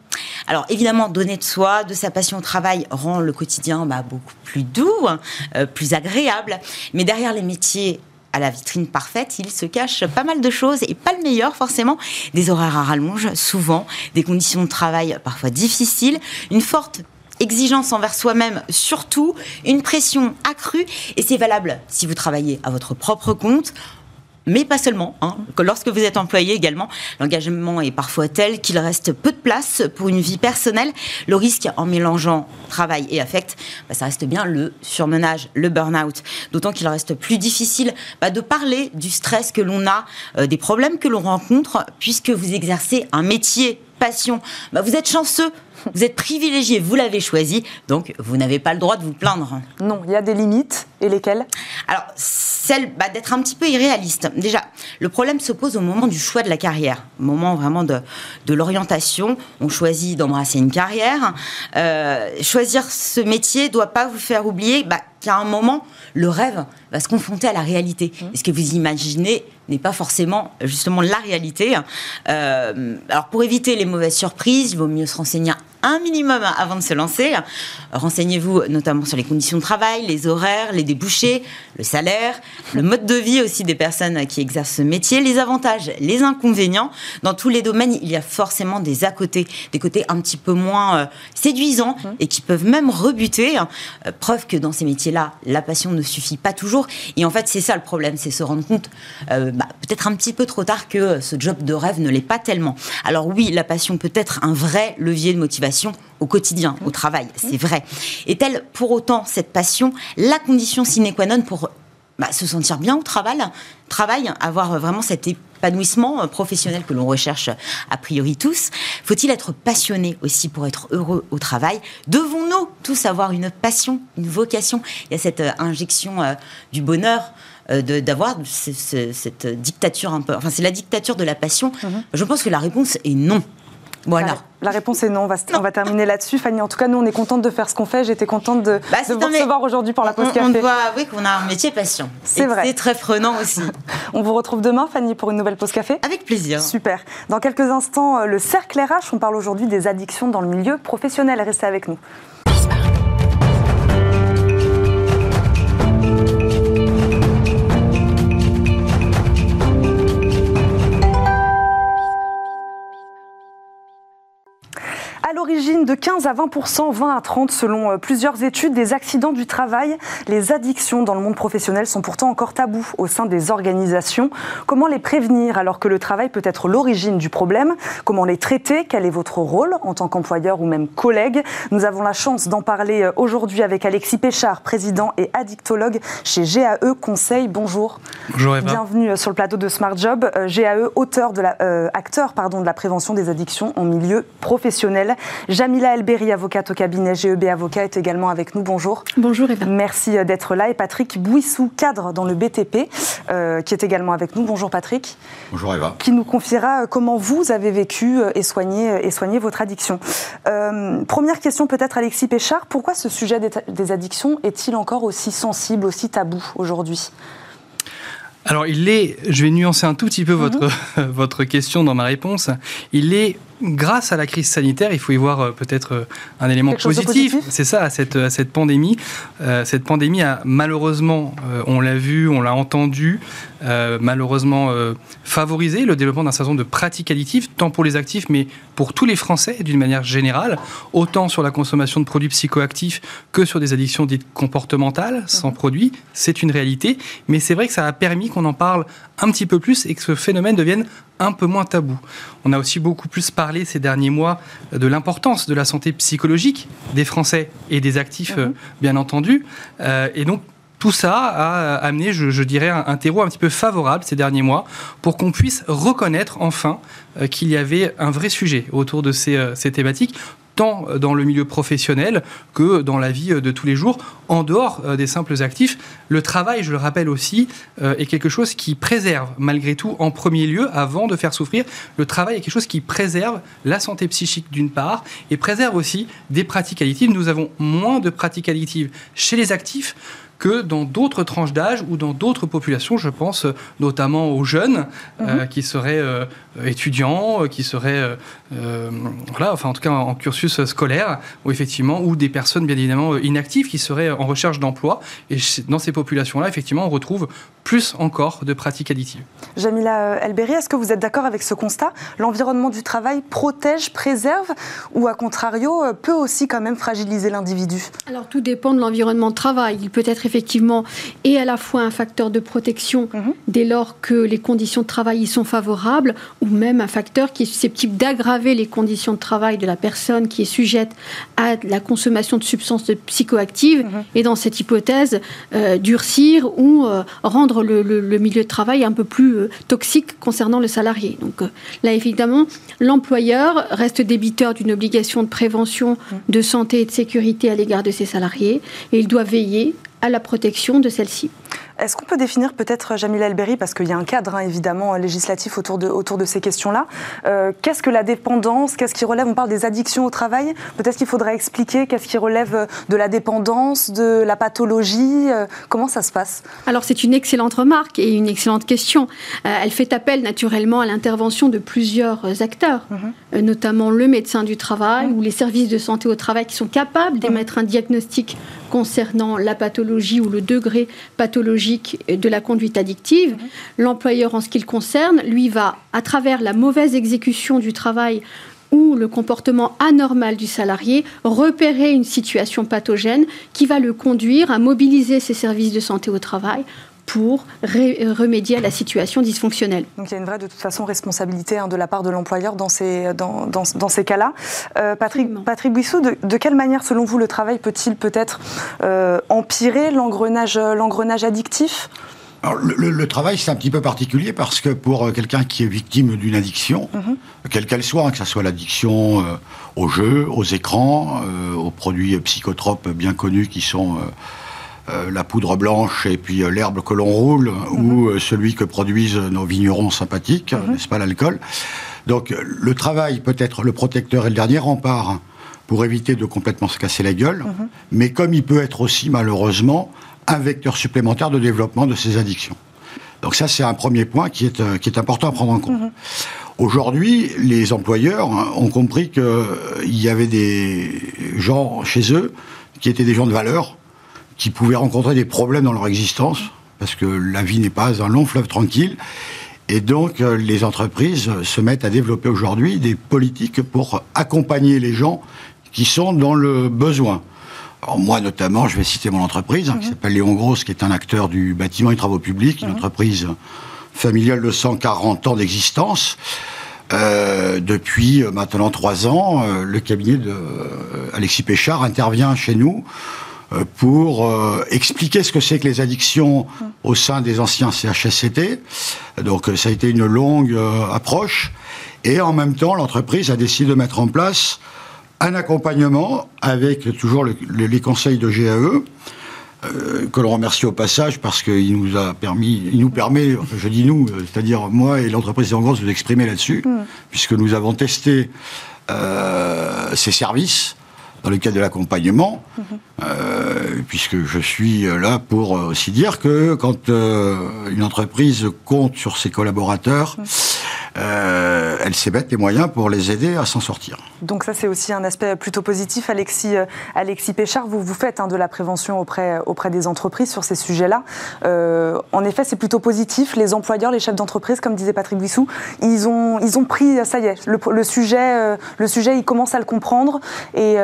Alors évidemment, donner de soi, de sa passion au travail rend le quotidien bah, beaucoup plus doux, euh, plus agréable. Mais derrière les métiers à la vitrine parfaite, il se cache pas mal de choses et pas le meilleur forcément. Des horaires à rallonge, souvent, des conditions de travail parfois difficiles, une forte exigence envers soi-même surtout, une pression accrue et c'est valable si vous travaillez à votre propre compte mais pas seulement. Hein. Lorsque vous êtes employé également, l'engagement est parfois tel qu'il reste peu de place pour une vie personnelle. Le risque en mélangeant travail et affect, bah, ça reste bien le surmenage, le burn-out. D'autant qu'il reste plus difficile bah, de parler du stress que l'on a, euh, des problèmes que l'on rencontre, puisque vous exercez un métier passion. Bah, vous êtes chanceux, vous êtes privilégié, vous l'avez choisi, donc vous n'avez pas le droit de vous plaindre. Non, il y a des limites Et lesquelles? Alors, celle bah, d'être un petit peu irréaliste. Déjà, le problème se pose au moment du choix de la carrière, au moment vraiment de, de l'orientation. On choisit d'embrasser une carrière. Euh, choisir ce métier ne doit pas vous faire oublier bah, qu'à un moment, le rêve va se confronter à la réalité. Mmh. Et ce que vous imaginez n'est pas forcément justement la réalité. Euh, alors pour éviter les mauvaises surprises, il vaut mieux se renseigner un minimum avant de se lancer. Renseignez-vous notamment sur les conditions de travail, les horaires, les débouchés, le salaire, le mode de vie aussi des personnes qui exercent ce métier, les avantages, les inconvénients. Dans tous les domaines, il y a forcément des à côté, des côtés un petit peu moins euh, séduisants mmh. et qui peuvent même rebuter. Euh, preuve que dans ces métiers-là, la passion ne suffit pas toujours. Et en fait, c'est ça le problème, c'est se rendre compte euh, bah, peut-être un petit peu trop tard que ce job de rêve ne l'est pas tellement. Alors oui, la passion peut être un vrai levier de motivation au quotidien, au travail, c'est vrai. Est-elle pour autant cette passion la condition sine qua non pour bah, se sentir bien au travail, travail, avoir vraiment cet épanouissement professionnel que l'on recherche a priori tous? Faut-il être passionné aussi pour être heureux au travail? Devons-nous tous avoir une passion, une vocation? Il y a cette euh, injection euh, du bonheur euh, d'avoir cette dictature un peu. Enfin, c'est la dictature de la passion. Mhm. Je pense que la réponse est non. Voilà. La réponse est non. On va, on va terminer là-dessus. Fanny, en tout cas, nous, on est contente de faire ce qu'on fait. J'étais contente de, bah, vous recevoir aujourd'hui pour la pause café. On doit avouer qu'on a un métier passion. C'est vrai. C'est très prenant aussi. on vous retrouve demain, Fanny, pour une nouvelle pause café Avec plaisir. Super. Dans quelques instants, euh, le cercle RH. On parle aujourd'hui des addictions dans le milieu professionnel. Restez avec nous. L'origine de 15 à 20% 20 à 30 selon euh, plusieurs études des accidents du travail. Les addictions dans le monde professionnel sont pourtant encore tabous au sein des organisations. Comment les prévenir alors que le travail peut être l'origine du problème? Comment les traiter? Quel est votre rôle en tant qu'employeur ou même collègue? Nous avons la chance d'en parler euh, aujourd'hui avec Alexis Péchard, président et addictologue chez GAE Conseil. Bonjour. Bonjour Eva. Bienvenue euh, sur le plateau de Smart Job. GAE, auteur de la, acteur pardon, de la prévention des addictions en milieu professionnel. Jamila Elberi, avocate au cabinet GEB Avocat, est également avec nous. Bonjour. Bonjour Eva. Merci euh, d'être là. Et Patrick Bouissou, cadre dans le BTP, euh, qui est également avec nous. Bonjour Patrick. Bonjour Eva. Qui nous confiera euh, comment vous avez vécu et soigné, et soigné votre addiction. première question peut-être Alexis Péchard. Pourquoi ce sujet des addictions est-il encore aussi sensible, aussi tabou aujourd'hui? Alors, il est, je vais nuancer un tout petit peu votre, mhm. votre question dans ma réponse, il est grâce à la crise sanitaire, il faut y voir euh, peut-être euh, un élément positif. C'est ça, à cette, à cette pandémie. Euh, cette pandémie a malheureusement, on l'a vu, on l'a entendu, malheureusement favorisé le développement d'un certain nombre de pratiques additives, tant pour les actifs, mais pour tous les Français d'une manière générale, autant sur la consommation de produits psychoactifs que sur des addictions dites comportementales, sans mhm. produits. C'est une réalité, mais c'est vrai que ça a permis qu'on en parle un petit peu plus et que ce phénomène devienne un peu moins tabou. On a aussi beaucoup plus parlé ces derniers mois de l'importance de la santé psychologique des Français et des actifs, mhm. euh, bien entendu. Euh, et donc, tout ça a amené, je, dirais, un, terreau un petit peu favorable ces derniers mois pour qu'on puisse reconnaître enfin euh, qu'il y avait un vrai sujet autour de ces, ces thématiques tant dans le milieu professionnel que dans la vie de tous les jours, en dehors euh, des simples actifs. Le travail, je le rappelle aussi, euh, est quelque chose qui préserve, malgré tout, en premier lieu, avant de faire souffrir, le travail est quelque chose qui préserve la santé psychique d'une part et préserve aussi des pratiques addictives. Nous avons moins de pratiques addictives chez les actifs que dans d'autres tranches d'âge ou dans d'autres populations. Je pense notamment aux jeunes euh, qui seraient euh, étudiants, euh, qui seraient, voilà, enfin en tout cas en, cursus scolaire, ou effectivement, ou des personnes bien évidemment inactives qui seraient en recherche d'emploi. Et dans ces populations-là, effectivement, on retrouve plus encore de pratiques additives. Jamila Elberi, est-ce que vous êtes d'accord avec ce constat? L'environnement du travail protège, préserve, ou à contrario, peut aussi quand même fragiliser l'individu? Alors tout dépend de l'environnement de travail. Il peut être effectivement et à la fois un facteur de protection mhm. dès lors que les conditions de travail y sont favorables, ou même un facteur qui est susceptible d'aggraver les conditions de travail de la personne qui est sujette à la consommation de substances psychoactives, mhm. et dans cette hypothèse, euh, durcir ou euh, rendre le, milieu de travail un peu plus euh, toxique concernant le salarié. Donc là, évidemment, l'employeur reste débiteur d'une obligation de prévention mhm. de santé et de sécurité à l'égard de ses salariés, et il doit veiller à la protection de celle-ci. Est-ce qu'on peut définir peut-être, Jamila Elberi, parce qu'il y a un cadre hein, évidemment législatif autour de, autour de ces questions-là, euh, qu'est-ce que la dépendance Qu'est-ce qui relève On parle des addictions au travail. Peut-être qu'il faudrait expliquer qu'est-ce qui relève de la dépendance, de la pathologie. Euh, comment ça se passe? Alors c'est une excellente remarque et une excellente question. Euh, elle fait appel naturellement à l'intervention de plusieurs acteurs, mhm. notamment le médecin du travail mhm. ou les services de santé au travail qui sont capables d'émettre un diagnostic concernant la pathologie ou le degré pathologique de la conduite addictive. Mhm. L'employeur, en ce qui le concerne, lui va, à travers la mauvaise exécution du travail ou le comportement anormal du salarié, repérer une situation pathogène qui va le conduire à mobiliser ses services de santé au travail pour remédier à la situation dysfonctionnelle. Donc il y a une vraie, de toute façon, responsabilité hein, de la part de l'employeur dans ces, dans, dans, ces cas-là. Euh, Patrick, Patrick Buissou, de, quelle manière, selon vous, le travail peut-il peut-être euh, empirer l'engrenage addictif? Alors, le, travail, c'est un petit peu particulier parce que pour quelqu'un qui est victime d'une addiction, mhm. quelle qu'elle soit, hein, que ce soit l'addiction euh, aux jeux, aux écrans, aux produits psychotropes bien connus qui sont euh, la poudre blanche et puis euh, l'herbe que l'on roule, ou mhm. euh, celui que produisent nos vignerons sympathiques, mhm. n'est-ce pas l'alcool Donc le travail peut être le protecteur et le dernier rempart pour éviter de complètement se casser la gueule, mhm. mais comme il peut être aussi malheureusement un vecteur supplémentaire de développement de ces addictions. Donc ça, c'est un premier point qui est, qui est important à prendre en compte. Aujourd'hui, les employeurs ont compris qu'il y avait des gens chez eux qui étaient des gens de valeur, qui pouvaient rencontrer des problèmes dans leur existence, parce que la vie n'est pas un long fleuve tranquille. Et donc, euh, les entreprises se mettent à développer aujourd'hui des politiques pour accompagner les gens qui sont dans le besoin. Alors moi, notamment, je vais citer mon entreprise, hein, qui mhm. s'appelle Léon Grosse, qui est un acteur du bâtiment et travaux publics, une mhm. entreprise familiale de 140 ans d'existence. Euh, depuis euh, maintenant trois ans, le cabinet de Alexis Péchard intervient chez nous euh, pour euh, expliquer ce que c'est que les addictions au sein des anciens CHSCT. Donc euh, ça a été une longue approche. Et en même temps, l'entreprise a décidé de mettre en place un accompagnement avec toujours les conseils de GAE. que l'on remercie au passage parce qu'il nous a permis, il nous permet, je dis nous, c'est-à-dire moi et l'entreprise en de nous exprimer là-dessus, mm. puisque nous avons testé ces services dans le cadre de l'accompagnement, euh, puisque je suis là pour aussi dire que quand euh, une entreprise compte sur ses collaborateurs, euh, elle sait mettre les moyens pour les aider à s'en sortir. Donc ça, c'est aussi un aspect plutôt positif. Alexis, euh, Alexis Péchard, vous, vous faites hein, de la prévention auprès, auprès des entreprises sur ces sujets-là. Euh, en effet, c'est plutôt positif. Les employeurs, les chefs d'entreprise, comme disait Patrick Buissou, ils ont, ils ont pris, ça y est, le, sujet, le sujet, ils commencent à le comprendre. Et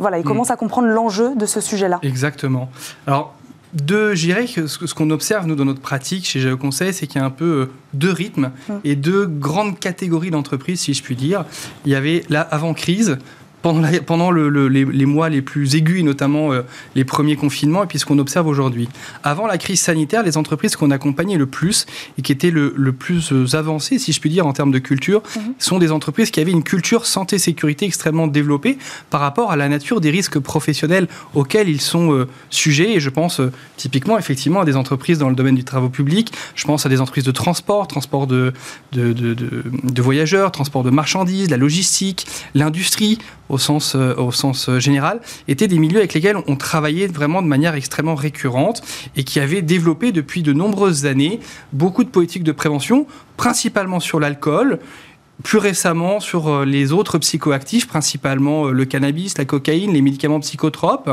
voilà, ils mm. commencent à comprendre l'enjeu de ce sujet-là. Exactement. Alors, deux, je dirais que ce qu'on observe, nous, dans notre pratique chez GEO Conseil, c'est qu'il y a un peu euh, deux rythmes hum. et deux grandes catégories d'entreprises, si je puis dire. Il y avait l'avant-crise, pendant, les, mois les plus aigus, et notamment euh, les premiers confinements, et puis ce qu'on observe aujourd'hui. Avant la crise sanitaire, les entreprises qu'on accompagnait le plus et qui étaient le, plus euh, avancées, si je puis dire, en termes de culture, mhm. sont des entreprises qui avaient une culture santé-sécurité extrêmement développée par rapport à la nature des risques professionnels auxquels ils sont euh, sujets. Et je pense typiquement, effectivement, à des entreprises dans le domaine du travail public. Je pense à des entreprises de transport, transport de, de, de voyageurs, transport de marchandises, la logistique, l'industrie au sens, euh, au sens euh, général, étaient des milieux avec lesquels on travaillait vraiment de manière extrêmement récurrente et qui avaient développé depuis de nombreuses années beaucoup de politiques de prévention, principalement sur l'alcool plus récemment sur euh, les autres psychoactifs, principalement euh, le cannabis, la cocaïne, les médicaments psychotropes,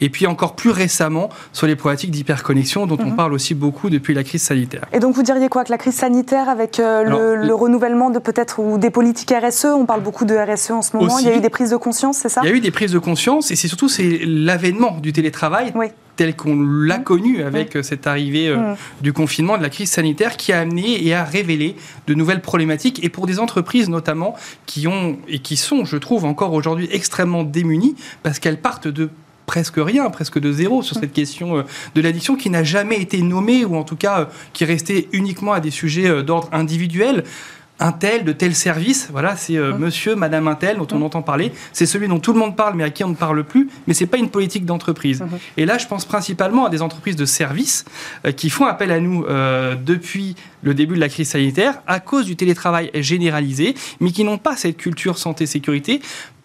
et puis encore plus récemment sur les problématiques d'hyperconnexion dont on mhm. parle aussi beaucoup depuis la crise sanitaire. Et donc vous diriez quoi que la crise sanitaire avec euh, le, renouvellement de peut-être ou des politiques RSE, on parle beaucoup de RSE en ce moment, il y a eu des prises de conscience, c'est ça? Il y a eu des prises de conscience et c'est surtout c'est l'avènement du télétravail. Oui tel qu'on l'a mmh. connu avec mmh. cette arrivée euh, du confinement, de la crise sanitaire, qui a amené et a révélé de nouvelles problématiques, et pour des entreprises notamment qui ont et qui sont, je trouve, encore aujourd'hui extrêmement démunies, parce qu'elles partent de presque rien, presque de zéro sur cette question euh, de l'addiction qui n'a jamais été nommée, ou en tout cas euh, qui restait uniquement à des sujets d'ordre individuel un tel, de tel service. Voilà, c'est euh, monsieur, madame un tel dont on entend parler. C'est celui dont tout le monde parle, mais à qui on ne parle plus. Mais c'est pas une politique d'entreprise. Et là, je pense principalement à des entreprises de services euh, qui font appel à nous euh, depuis le début de la crise sanitaire à cause du télétravail généralisé, mais qui n'ont pas cette culture santé-sécurité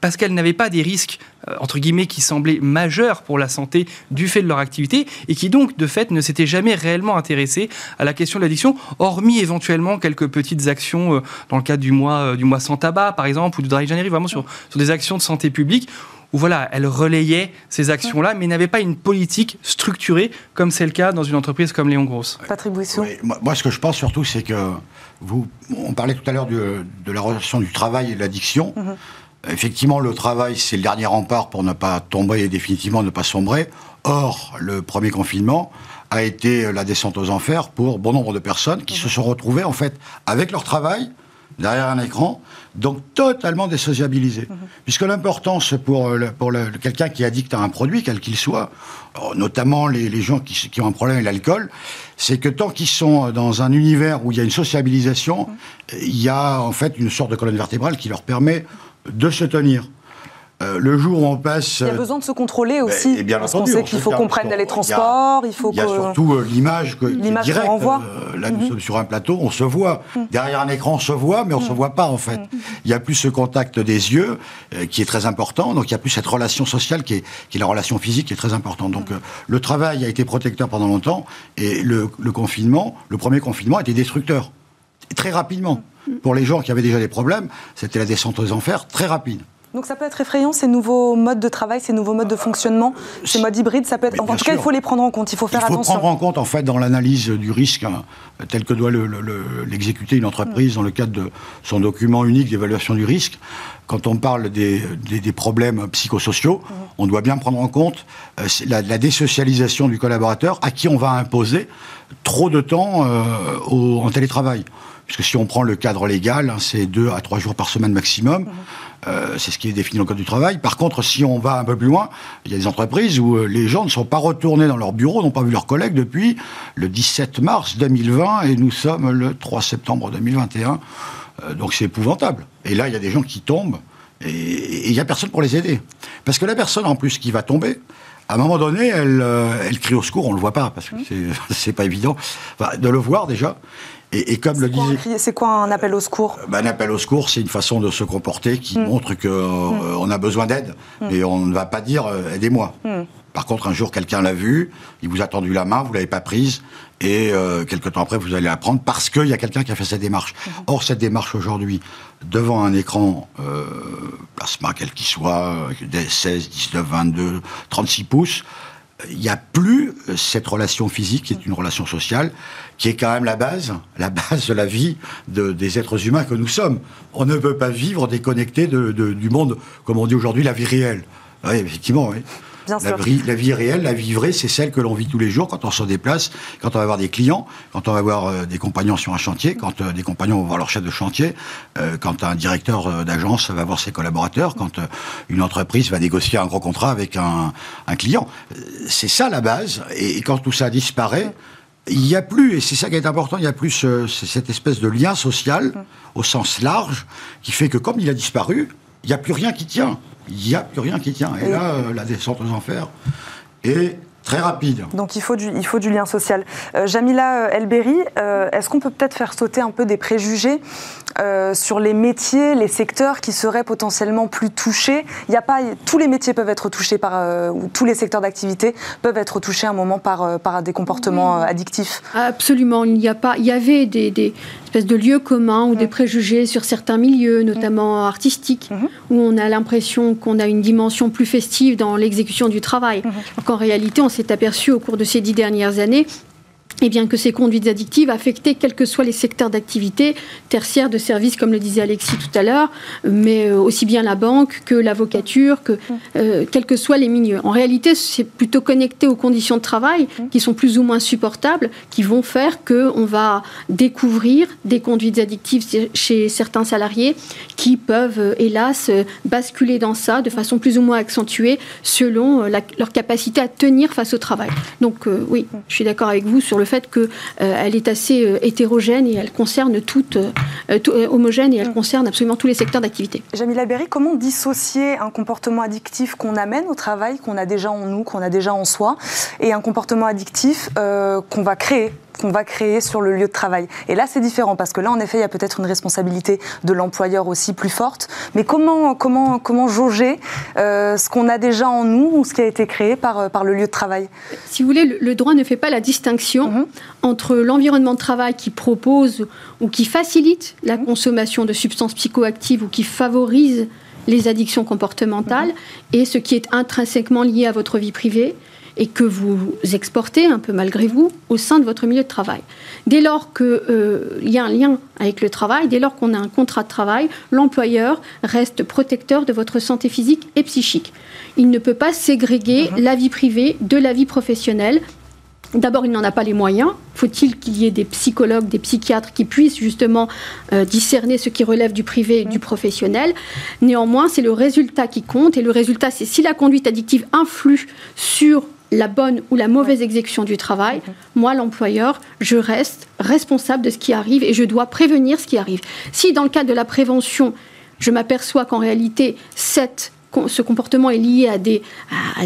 parce qu'elles n'avaient pas des risques, euh, entre guillemets, qui semblaient majeurs pour la santé du fait de leur activité, et qui donc, de fait, ne s'étaient jamais réellement intéressés à la question de l'addiction, hormis éventuellement quelques petites actions euh, dans le cadre du mois, euh, du mois sans tabac, par exemple, ou du Dry January, vraiment sur, sur des actions de santé publique, où voilà, elles relayaient ces actions-là, mais n'avaient pas une politique structurée, comme c'est le cas dans une entreprise comme Léon Grosse. Patrick Bouissou. Oui, moi, moi, ce que je pense surtout, c'est que vous, on parlait tout à l'heure de, de la relation du travail et de l'addiction. Effectivement, le travail, c'est le dernier rempart pour ne pas tomber et définitivement ne pas sombrer. Or, le premier confinement a été la descente aux enfers pour bon nombre de personnes qui se sont retrouvées, en fait, avec leur travail, derrière un écran, donc totalement désociabilisées. Puisque l'importance pour, le- pour le- quelqu'un qui est addict à un produit, quel qu'il soit, euh, notamment les, les gens qui, qui ont un problème avec l'alcool, c'est que tant qu'ils sont dans un univers où il y a une sociabilisation, il y a en fait une sorte de colonne vertébrale qui leur permet de se tenir. Euh, le jour où on passe... Il y a besoin de se contrôler aussi. et bien parce entendu, qu'on sait qu'il faut qu'on prenne les transports, il faut Il y a que. surtout euh, l'image que, L'image directe. renvoie. Euh, là, nous sommes sur un plateau, on se voit. Derrière un écran, on se voit, mais on se voit pas, en fait. Il y a plus ce contact des yeux, euh, qui est très important. Donc, il y a plus cette relation sociale, qui est, qui est la relation physique, qui est très importante. Donc, euh, le travail a été protecteur pendant longtemps. Et le, le confinement, le premier confinement, était destructeur. Très rapidement. Pour les gens qui avaient déjà des problèmes, c'était la descente aux enfers, très rapide. Donc ça peut être effrayant, ces nouveaux modes de travail, ces nouveaux modes de fonctionnement, ces modes hybrides, ça peut être. En tout cas, il faut les prendre en compte, il faut faire il faut attention. prendre en compte, en fait, dans l'analyse du risque, hein, tel que doit le- le- le- l'exécuter une entreprise dans le cadre de son document unique d'évaluation du risque. Quand on parle des, des- des problèmes psychosociaux, on doit bien prendre en compte euh, la, la désocialisation du collaborateur à qui on va imposer trop de temps euh, au- en télétravail. Puisque si on prend le cadre légal, hein, c'est deux à trois jours par semaine maximum. Euh, c'est ce qui est défini dans le code du travail. Par contre, si on va un peu plus loin, il y a des entreprises où euh, les gens ne sont pas retournés dans leur bureau, n'ont pas vu leurs collègues depuis le 17 mars 2020 et nous sommes le 3 septembre 2021. Euh, donc c'est épouvantable. Et là, il y a des gens qui tombent et il n'y a personne pour les aider. Parce que la personne en plus qui va tomber, à un moment donné, elle, elle crie au secours, on ne le voit pas, parce que c'est- c'est pas évident Enfin, de le voir déjà. Et, et comme le disait... C'est quoi un appel au secours? Ben, un appel au secours, c'est une façon de se comporter qui montre que euh, a besoin d'aide, mais on ne va pas dire euh, aidez-moi. Par contre, un jour, quelqu'un l'a vu, il vous a tendu la main, vous l'avez pas prise, et euh, quelque temps après, vous allez la prendre parce qu'il y a quelqu'un qui a fait cette démarche. Or, cette démarche aujourd'hui, devant un écran euh, plasma quel qu'il soit, euh, des 16, 19, 22, 36 pouces, il n'y a plus euh, cette relation physique qui est une relation sociale, qui est quand même la base, la base de la vie de- des êtres humains que nous sommes. On ne peut pas vivre déconnecté de- du monde, comme on dit aujourd'hui, la vie réelle. Oui, effectivement, oui. Bien La, sûr. vie- la vie réelle, la vie vraie, c'est celle que l'on vit tous les jours quand on se déplace, quand on va voir des clients, quand on va voir euh, des compagnons sur un chantier, quand euh, des compagnons vont voir leur chef de chantier, euh, quand un directeur d'agence va voir ses collaborateurs, quand euh, une entreprise va négocier un gros contrat avec un, un client. C'est ça la base. Et, et quand tout ça disparaît, il n'y a plus, et c'est ça qui est important, il n'y a plus ce- cette espèce de lien social au sens large qui fait que comme il a disparu, il n'y a plus rien qui tient. Il n'y a plus rien qui tient. Et là, euh, la descente aux enfers est très rapide. Donc il faut du, il faut du lien social. Euh, Jamila euh, Elberi, euh, est-ce qu'on peut peut-être faire sauter un peu des préjugés euh, sur les métiers, les secteurs qui seraient potentiellement plus touchés? Il y a pas, tous les métiers peuvent être touchés par, euh, ou tous les secteurs d'activité peuvent être touchés à un moment par, euh, par des comportements addictifs. Absolument, il n'y a pas, il y avait des, des de lieux communs ou des préjugés sur certains milieux, notamment artistiques, où on a l'impression qu'on a une dimension plus festive dans l'exécution du travail. Alors qu'en réalité, on s'est aperçu au cours de ces dix dernières années eh bien, que ces conduites addictives affectaient quels que soient les secteurs d'activité, tertiaires de services, comme le disait Alexis tout à l'heure, mais euh, aussi bien la banque que l'avocature, que euh, quels que soient les milieux. En réalité, c'est plutôt connecté aux conditions de travail qui sont plus ou moins supportables, qui vont faire qu'on va découvrir des conduites addictives chez- certains salariés qui peuvent, euh, hélas, euh, basculer dans ça de façon plus ou moins accentuée selon la- leur capacité à tenir face au travail. Donc euh, oui, je suis d'accord avec vous sur le le fait qu'elle est assez hétérogène et elle concerne toute, homogène et elle concerne absolument tous les secteurs d'activité. Jamila Berry, comment dissocier un comportement addictif qu'on amène au travail, qu'on a déjà en nous, qu'on a déjà en soi, et un comportement addictif qu'on va créer? Qu'on va créer sur le lieu de travail. Et là, c'est différent parce que là, en effet, il y a peut-être une responsabilité de l'employeur aussi plus forte. Mais comment, comment, comment jauger euh, ce qu'on a déjà en nous ou ce qui a été créé par, euh, par le lieu de travail? Si vous voulez, le, droit ne fait pas la distinction mhm. entre l'environnement de travail qui propose ou qui facilite la mhm. consommation de substances psychoactives ou qui favorise les addictions comportementales mhm. et ce qui est intrinsèquement lié à votre vie privée et que vous exportez un peu malgré vous au sein de votre milieu de travail. Dès lors qu'il euh, y a un lien avec le travail, dès lors qu'on a un contrat de travail, l'employeur reste protecteur de votre santé physique et psychique. Il ne peut pas ségréguer mhm. la vie privée de la vie professionnelle D'abord, il n'en a pas les moyens. Faut-il qu'il y ait des psychologues, des psychiatres qui puissent justement euh, discerner ce qui relève du privé et du professionnel? Néanmoins, c'est le résultat qui compte. Et le résultat, c'est si la conduite addictive influe sur la bonne ou la mauvaise exécution du travail, moi, l'employeur, je reste responsable de ce qui arrive et je dois prévenir ce qui arrive. Si dans le cadre de la prévention, je m'aperçois qu'en réalité, cette ce comportement est lié à des,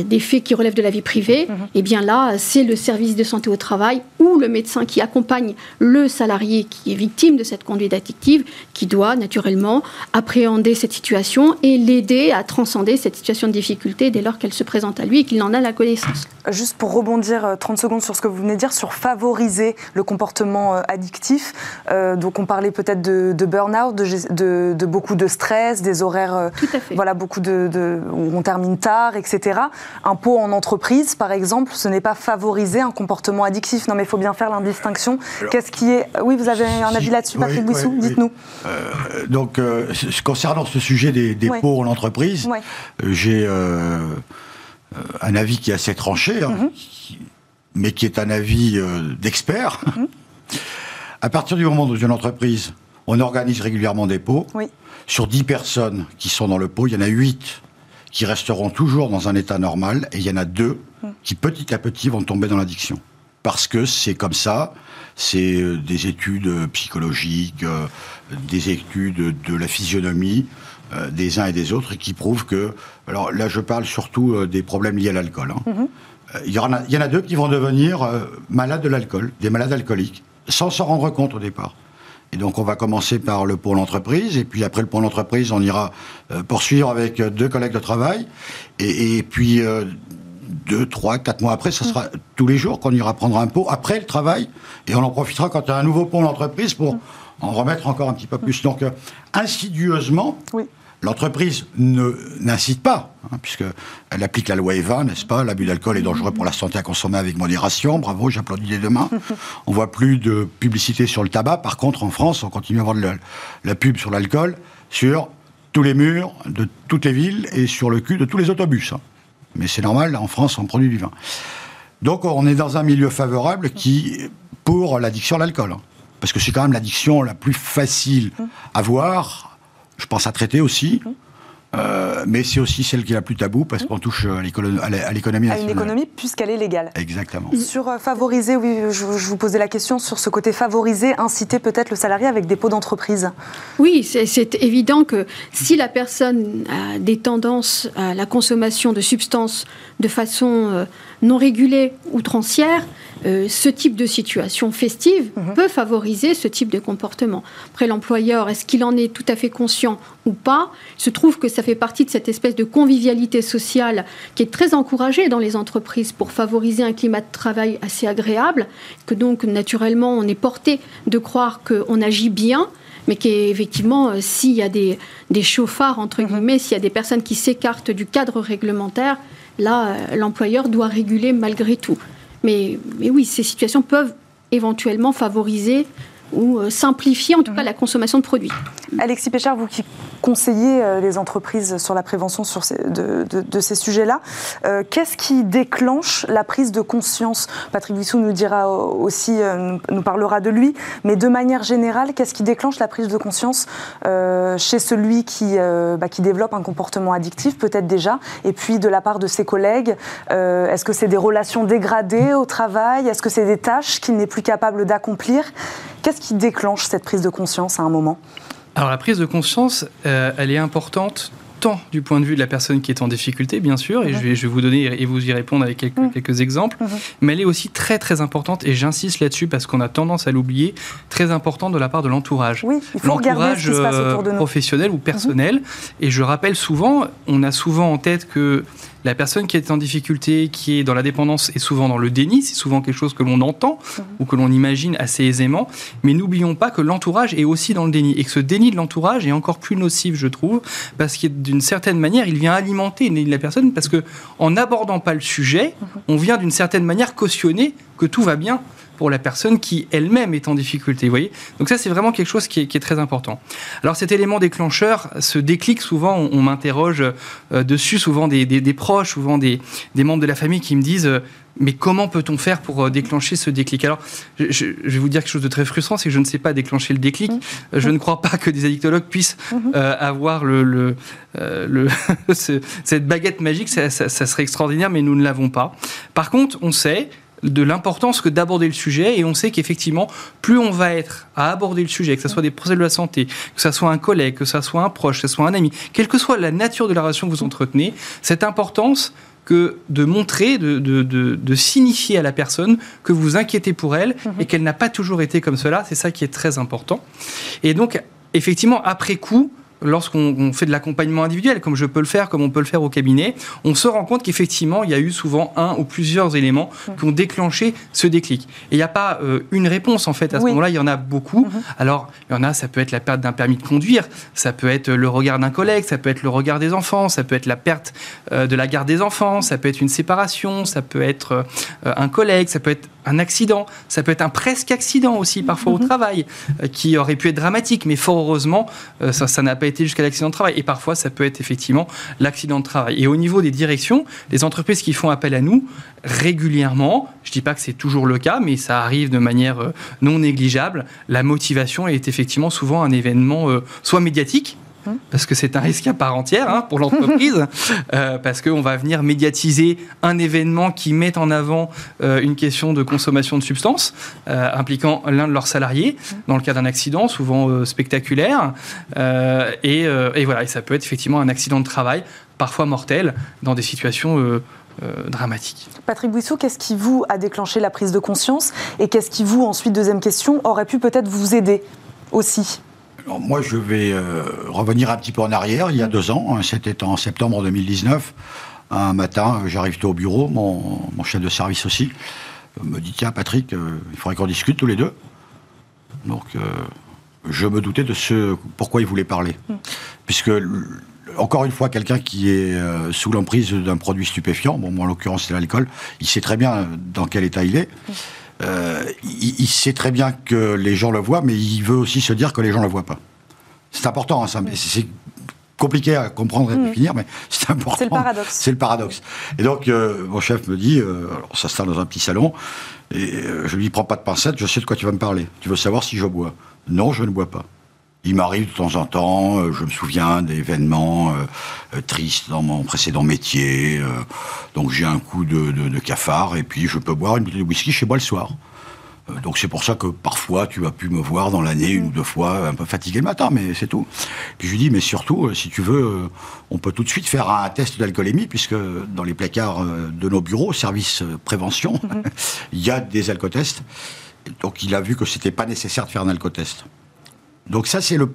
des faits qui relèvent de la vie privée, mhm. et eh bien là, c'est le service de santé au travail ou le médecin qui accompagne le salarié qui est victime de cette conduite addictive qui doit naturellement appréhender cette situation et l'aider à transcender cette situation de difficulté dès lors qu'elle se présente à lui et qu'il en a la connaissance. Juste pour rebondir 30 euh, secondes sur ce que vous venez de dire, sur favoriser le comportement euh, addictif, euh, donc on parlait peut-être de, burn-out, de, de, beaucoup de stress, des horaires, Tout à fait. voilà, beaucoup de où on termine tard, etc. Un pot en entreprise, par exemple, ce n'est pas favoriser un comportement addictif. Non, mais il faut bien faire l'indistinction. Qu'est-ce qui est Oui, vous avez un avis là-dessus, Patrick Bouissou Dites-nous. Euh, donc, euh, concernant ce sujet des, des pots en entreprise, euh, j'ai un avis qui est assez tranché, hein, mhm. mais qui est un avis d'expert. Mhm. À partir du moment où une entreprise, on organise régulièrement des pots, sur 10 personnes qui sont dans le pot, il y en a 8 qui resteront toujours dans un état normal, et il y en a deux qui petit à petit vont tomber dans l'addiction. Parce que c'est comme ça, c'est euh, des études euh, psychologiques, euh, des études de la physionomie des uns et des autres, et qui prouvent que... Alors là, je parle surtout des problèmes liés à l'alcool. Hein. Il, y en a, il y en a deux qui vont devenir malades de l'alcool, des malades alcooliques, sans s'en rendre compte au départ. Et donc on va commencer par le pôle entreprise, et puis après le pôle entreprise, on ira euh, poursuivre avec euh, deux collègues de travail, et, puis euh, deux, trois, quatre mois après, ce sera tous les jours qu'on ira prendre un pot après le travail, et on en profitera quand il y a un nouveau pôle entreprise pour en remettre encore un petit peu plus. Donc insidieusement, oui. L'entreprise n'incite pas, hein, puisqu'elle applique la loi EVA, n'est-ce pas? L'abus d'alcool est dangereux pour la santé à consommer avec modération. Bravo, j'applaudis les deux mains. on voit plus de publicité sur le tabac. Par contre, en France, on continue à avoir de la, pub sur l'alcool sur tous les murs de toutes les villes et sur le cul de tous les autobus. Hein. Mais c'est normal, en France, on produit du vin. Donc, on est dans un milieu favorable qui, pour l'addiction à l'alcool. Hein. parce que c'est quand même l'addiction la plus facile à voir, je pense à traiter aussi. Mhm. Euh, mais c'est aussi celle qui est la plus tabou parce qu'on touche à l'économie nationale. À une économie puisqu'elle est légale. Exactement. Sur euh, favoriser, oui, je, vous posais la question sur ce côté favoriser, inciter peut-être le salarié avec des pots d'entreprise. Oui, c'est évident que si la personne a des tendances à la consommation de substances de façon euh, non régulée, outrancière, euh, ce type de situation festive mhm. peut favoriser ce type de comportement. Après, l'employeur, est-ce qu'il en est tout à fait conscient ou pas? Il se trouve que ça fait partie de cette espèce de convivialité sociale qui est très encouragée dans les entreprises pour favoriser un climat de travail assez agréable, que donc naturellement on est porté de croire qu'on agit bien mais qu'effectivement, euh, s'il y a des, chauffards, entre mhm. guillemets, s'il y a des personnes qui s'écartent du cadre réglementaire, là, euh, l'employeur doit réguler malgré tout. Mais, oui, ces situations peuvent éventuellement favoriser ou simplifier en tout cas la consommation de produits. Alexis Péchard, vous qui conseillez les entreprises sur la prévention sur de, ces sujets-là, qu'est-ce qui déclenche la prise de conscience? Patrick Vissou nous dira aussi, nous parlera de lui, mais de manière générale, qu'est-ce qui déclenche la prise de conscience chez celui qui, bah, qui développe un comportement addictif, peut-être déjà, et puis de la part de ses collègues Est-ce que c'est des relations dégradées au travail? Est-ce que c'est des tâches qu'il n'est plus capable d'accomplir? Qu'est-ce qui déclenche cette prise de conscience à un moment? Alors la prise de conscience, euh, elle est importante tant du point de vue de la personne qui est en difficulté, bien sûr, et je, vais, je, vais, vous donner et vous y répondre avec quelques, mm. quelques exemples, mm-hmm. mais elle est aussi très très importante, et j'insiste là-dessus parce qu'on a tendance à l'oublier, très importante de la part de l'entourage. Oui, il faut regarder ce qui se passe autour de nous. professionnel ou personnel. Mm-hmm. Et je rappelle souvent, on a souvent en tête que la personne qui est en difficulté, qui est dans la dépendance, est souvent dans le déni. C'est souvent quelque chose que l'on entend mhm. ou que l'on imagine assez aisément. Mais n'oublions pas que l'entourage est aussi dans le déni et que ce déni de l'entourage est encore plus nocif, je trouve, parce que d'une certaine manière, il vient alimenter la personne parce que en n'abordant pas le sujet, mhm. on vient d'une certaine manière cautionner que tout va bien pour la personne qui elle-même est en difficulté. Vous voyez? Donc ça, c'est vraiment quelque chose qui est, très important. Alors cet élément déclencheur, ce déclic, souvent, on, m'interroge euh, dessus, souvent des, proches, souvent des, membres de la famille qui me disent... Euh, mais comment peut-on faire pour euh, déclencher ce déclic? Alors, je, vais vous dire quelque chose de très frustrant, c'est que je ne sais pas déclencher le déclic. Mmh. Je ne crois pas que des addictologues puissent mmh. avoir le, le, cette baguette magique. ça, serait extraordinaire, mais nous ne l'avons pas. Par contre, on sait de l'importance que d'aborder le sujet. Et on sait qu'effectivement, plus on va être à aborder le sujet, que ce soit des projets de la santé, que ce soit un collègue, que ce soit un proche, que ce soit un ami, quelle que soit la nature de la relation que vous entretenez, cette importance que de montrer, de, signifier à la personne que vous inquiétez pour elle et qu'elle n'a pas toujours été comme cela, c'est ça qui est très important. Et donc, effectivement, après coup, lorsqu'on fait de l'accompagnement individuel, comme je peux le faire, comme on peut le faire au cabinet, on se rend compte qu'effectivement, il y a eu souvent un ou plusieurs éléments qui ont déclenché ce déclic. Et il n'y a pas euh, une réponse, en fait. À ce moment-là, il y en a beaucoup. Mhm. Alors, il y en a, ça peut être la perte d'un permis de conduire, ça peut être le regard d'un collègue, ça peut être le regard des enfants, ça peut être la perte euh, de la garde des enfants, ça peut être une séparation, ça peut être euh, un collègue, ça peut être un accident, ça peut être un presque accident aussi, parfois au mhm. travail, qui aurait pu être dramatique, mais fort heureusement, ça n'a pas été jusqu'à l'accident de travail. Et parfois, ça peut être effectivement l'accident de travail. Et au niveau des directions, les entreprises qui font appel à nous régulièrement, je ne dis pas que c'est toujours le cas, mais ça arrive de manière euh, non négligeable, la motivation est effectivement souvent un événement euh, soit médiatique, parce que c'est un risque à part entière hein, pour l'entreprise, euh, parce qu'on va venir médiatiser un événement qui met en avant euh, une question de consommation de substances euh, impliquant l'un de leurs salariés, dans le cas d'un accident, souvent spectaculaire. Et, et, voilà, et ça peut être effectivement un accident de travail, parfois mortel, dans des situations... dramatiques. Patrick Buissot, qu'est-ce qui vous a déclenché la prise de conscience? Et qu'est-ce qui vous, ensuite, deuxième question, aurait pu peut-être vous aider aussi? Moi, je vais euh, revenir un petit peu en arrière. Il y a deux ans, hein, c'était en septembre 2019. Un matin, j'arrive au bureau, mon, chef de service aussi me dit Tiens, Patrick, euh, il faudrait qu'on discute tous les deux. Donc, euh, je me doutais de ce pourquoi il voulait parler. Mm. Puisque, encore une fois, quelqu'un qui est sous l'emprise d'un produit stupéfiant, bon, moi en l'occurrence c'est l'alcool, il sait très bien dans quel état il est. Mm. Euh, il, sait très bien que les gens le voient, mais il veut aussi se dire que les gens ne le voient pas. C'est important, hein, ça, c'est compliqué à comprendre et à mm. définir, mais c'est important. C'est le paradoxe. C'est le paradoxe. Et donc, euh, mon chef me dit, euh, alors, ça se dans un petit salon, et je lui dis, prends pas de pincette, je sais de quoi tu vas me parler. Tu veux savoir si je bois? Non, je ne bois pas. Il m'arrive de temps en temps, euh, je me souviens d'événements euh, euh, tristes dans mon précédent métier. donc j'ai un coup de, cafard et puis je peux boire une bouteille de whisky chez moi le soir. donc c'est pour ça que parfois tu as pu me voir dans l'année une ou deux fois un peu fatigué le matin, mais c'est tout. Puis je lui dis, mais surtout, si tu veux, on peut tout de suite faire un test d'alcoolémie, puisque dans les placards de nos bureaux, service prévention, mhm. il y a des alcotests. Donc il a vu que c'était pas nécessaire de faire un alcotest. Donc ça, c'est le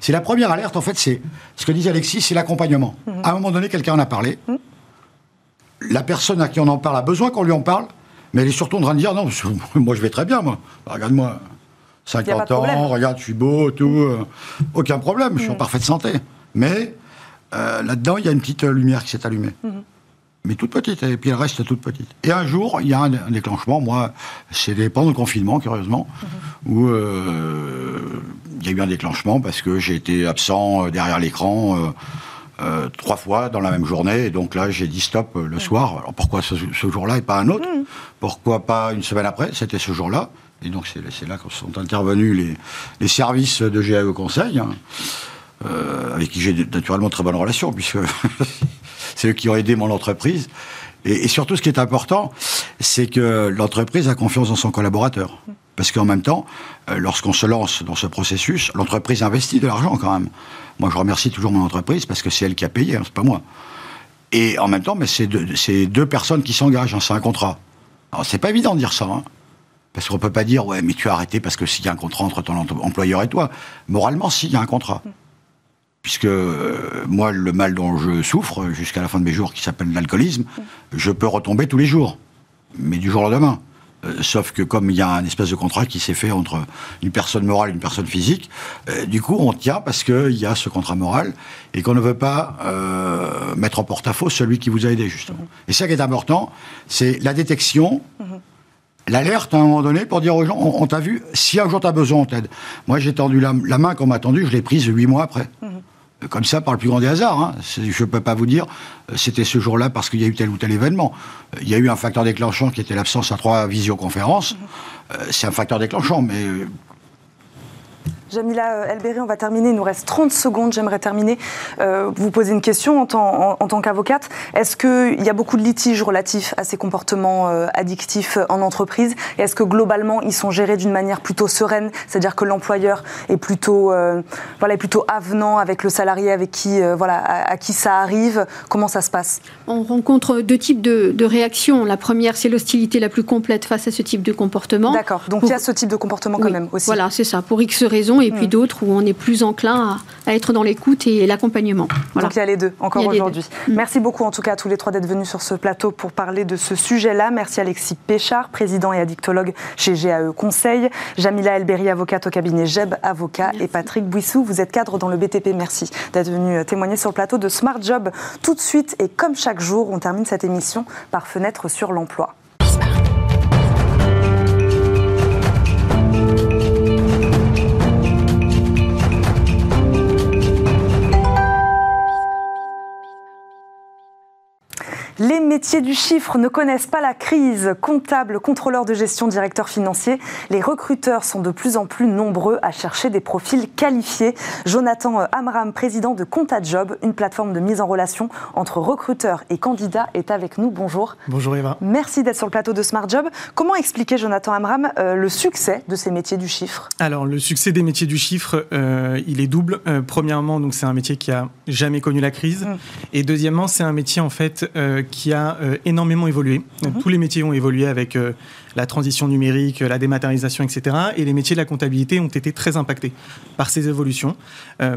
c'est la première alerte, en fait, c'est ce que disait Alexis, c'est l'accompagnement. Mhm. À un moment donné, quelqu'un en a parlé. Mhm. La personne à qui on en parle a besoin qu'on lui en parle, mais elle est surtout en train de dire non, moi je vais très bien, moi. Regarde-moi, 50 ans, regarde, je suis beau, tout. Euh, aucun problème, je suis en mhm. parfaite santé. Mais euh, là-dedans, il y a une petite lumière qui s'est allumée. Mais toute petite, et puis elle reste toute petite. Et un jour, il y a un, déclenchement, moi, c'est pendant le confinement, curieusement, mhm. où euh, il y a eu un déclenchement parce que j'ai été absent euh, derrière l'écran euh, trois fois dans la même journée, et donc là, j'ai dit stop le soir. Alors pourquoi ce, jour-là et pas un autre mhm. Pourquoi pas une semaine après? C'était ce jour-là. Et donc c'est là que sont intervenus les, services de GAE Conseil, hein, avec qui j'ai naturellement très bonne relation, puisque c'est eux qui ont aidé mon entreprise. Et, surtout, ce qui est important, c'est que l'entreprise a confiance dans son collaborateur. Parce qu'en même temps, euh, lorsqu'on se lance dans ce processus, l'entreprise investit de l'argent quand même. Moi, je remercie toujours mon entreprise parce que c'est elle qui a payé, hein, c'est pas moi. Et en même temps, mais c'est deux, personnes qui s'engagent, hein, c'est un contrat. Alors, c'est pas évident de dire ça. Hein. parce qu'on peut pas dire, ouais, mais tu as arrêté parce que s'il y a un contrat entre ton employeur et toi. Moralement, s'il y a un contrat puisque euh, moi, le mal dont je souffre jusqu'à la fin de mes jours, qui s'appelle l'alcoolisme, je peux retomber tous les jours, mais du jour au lendemain. Euh, sauf que comme il y a un espèce de contrat qui s'est fait entre une personne morale et une personne physique, euh, du coup on tient parce qu'il y a ce contrat moral et qu'on ne veut pas mettre en porte-à-faux celui qui vous a aidé justement. Et ça qui est important, c'est la détection. L'alerte à un moment donné pour dire aux gens, on, t'a vu, si un jour tu as besoin, on t'aide. Moi j'ai tendu la, main qu'on m'a tendue, je l'ai prise huit mois après comme ça par le plus grand des hasards. Hein. Je ne peux pas vous dire euh, c'était ce jour-là parce qu'il y a eu tel ou tel événement. Euh, il y a eu un facteur déclenchant qui était l'absence à trois visioconférences. Euh, c'est un facteur déclenchant, mais Jamila euh, Elberi, on va terminer. Il nous reste 30 secondes. J'aimerais terminer. Euh, vous poser une question en tant, en, tant qu'avocate. Est-ce qu'il y a beaucoup de litiges relatifs à ces comportements euh, addictifs en entreprise? Est-ce que globalement, ils sont gérés d'une manière plutôt sereine? C'est-à-dire que l'employeur est plutôt, voilà, est plutôt avenant avec le salarié avec qui, voilà, à, qui ça arrive? Comment ça se passe? On rencontre deux types de, de réactions. La première, c'est l'hostilité la plus complète face à ce type de comportement. D'accord. Donc il y a ce type de comportement quand même aussi. Voilà, c'est ça. Pour X raisons et puis d'autres où on est plus enclin à, être dans l'écoute et l'accompagnement. Donc il y a les deux encore aujourd'hui. Mm. Merci beaucoup en tout cas à tous les trois d'être venus sur ce plateau pour parler de ce sujet-là. Merci Alexis Péchard, président et addictologue chez GAE Conseil, Jamila Elberi, avocate au cabinet GEB Avocat et Patrick Bouissou, vous êtes cadre dans le BTP. Merci d'être venu témoigner sur le plateau de Smart Job. Tout de suite et comme chaque jour, on termine cette émission par fenêtre sur l'emploi. Les métiers du chiffre ne connaissent pas la crise. Comptable, contrôleur de gestion, directeur financier, les recruteurs sont de plus en plus nombreux à chercher des profils qualifiés. Jonathan Amram, président de Job, une plateforme de mise en relation entre recruteurs et candidats, est avec nous. Bonjour. Bonjour Eva. Merci d'être sur le plateau de Smart Job. Comment expliquer, Jonathan Amram, euh, le succès de ces métiers du chiffre? Alors, le succès des métiers du chiffre, euh, il est double. Euh, premièrement, donc c'est un métier qui a jamais connu la crise. Mm. Et deuxièmement, c'est un métier en fait qui a euh, énormément évolué. Mhm. Tous les métiers ont évolué avec euh, la transition numérique, la dématérialisation, etc. Et les métiers de la comptabilité ont été très impactés par ces évolutions. Euh,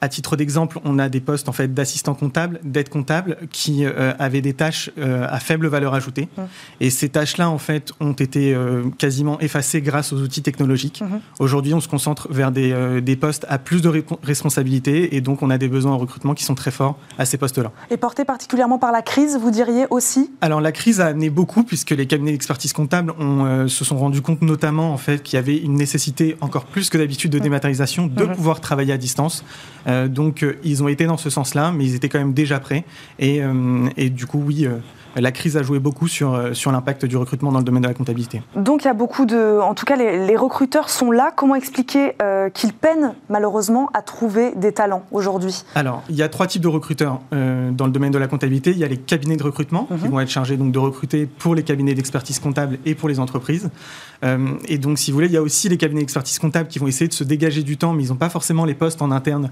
à titre d'exemple, on a des postes en fait d'assistants comptables, d'aide comptable, qui euh, avaient des tâches euh, à faible valeur ajoutée. Mmh. Et ces tâches-là, en fait, ont été quasiment effacées grâce aux outils technologiques. Mmh. Aujourd'hui, on se concentre vers des, des postes à plus de responsabilités, et donc on a des besoins en recrutement qui sont très forts à ces postes-là. Et portés particulièrement par la crise, vous diriez aussi? Alors la crise a amené beaucoup, puisque les cabinets d'expertise comptable on, euh, se sont rendus compte notamment en fait qu'il y avait une nécessité encore plus que d'habitude de dématérialisation de pouvoir travailler à distance. Euh, donc euh, ils ont été dans ce sens-là, mais ils étaient quand même déjà prêts. Et, et du coup, oui la crise a joué beaucoup sur, euh, sur l'impact du recrutement dans le domaine de la comptabilité. Donc il y a beaucoup de... En tout cas, les, recruteurs sont là. Comment expliquer euh, qu'ils peinent malheureusement à trouver des talents aujourd'hui? Alors, il y a trois types de recruteurs euh, dans le domaine de la comptabilité. Il y a les cabinets de recrutement qui mhm. vont être chargés donc, de recruter pour les cabinets d'expertise comptable et pour les entreprises. et donc, si vous voulez, il y a aussi les cabinets d'expertise comptable qui vont essayer de se dégager du temps, mais ils n'ont pas forcément les postes en interne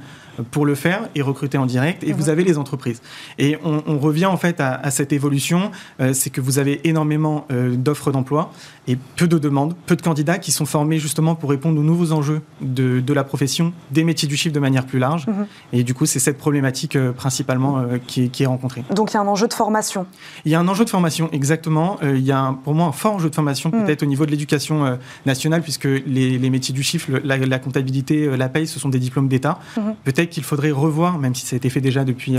pour le faire et recruter en direct. Et mhm. vous avez les entreprises. Et on, revient en fait à cette évolution euh, c'est que vous avez énormément euh, d'offres d'emploi et peu de demandes, peu de candidats qui sont formés justement pour répondre aux nouveaux enjeux de, la profession, des métiers du chiffre de manière plus large. Mhm. Et du coup, c'est cette problématique euh, principalement qui, est rencontrée. Donc il y a un enjeu de formation Il y a un enjeu de formation, exactement. il y a pour moi un fort enjeu de formation, mhm. peut-être au niveau de l'éducation nationale, puisque les, métiers du chiffre, la, comptabilité, la paye, ce sont des diplômes d'État. Mhm. Peut-être qu'il faudrait revoir, même si ça a été fait déjà depuis,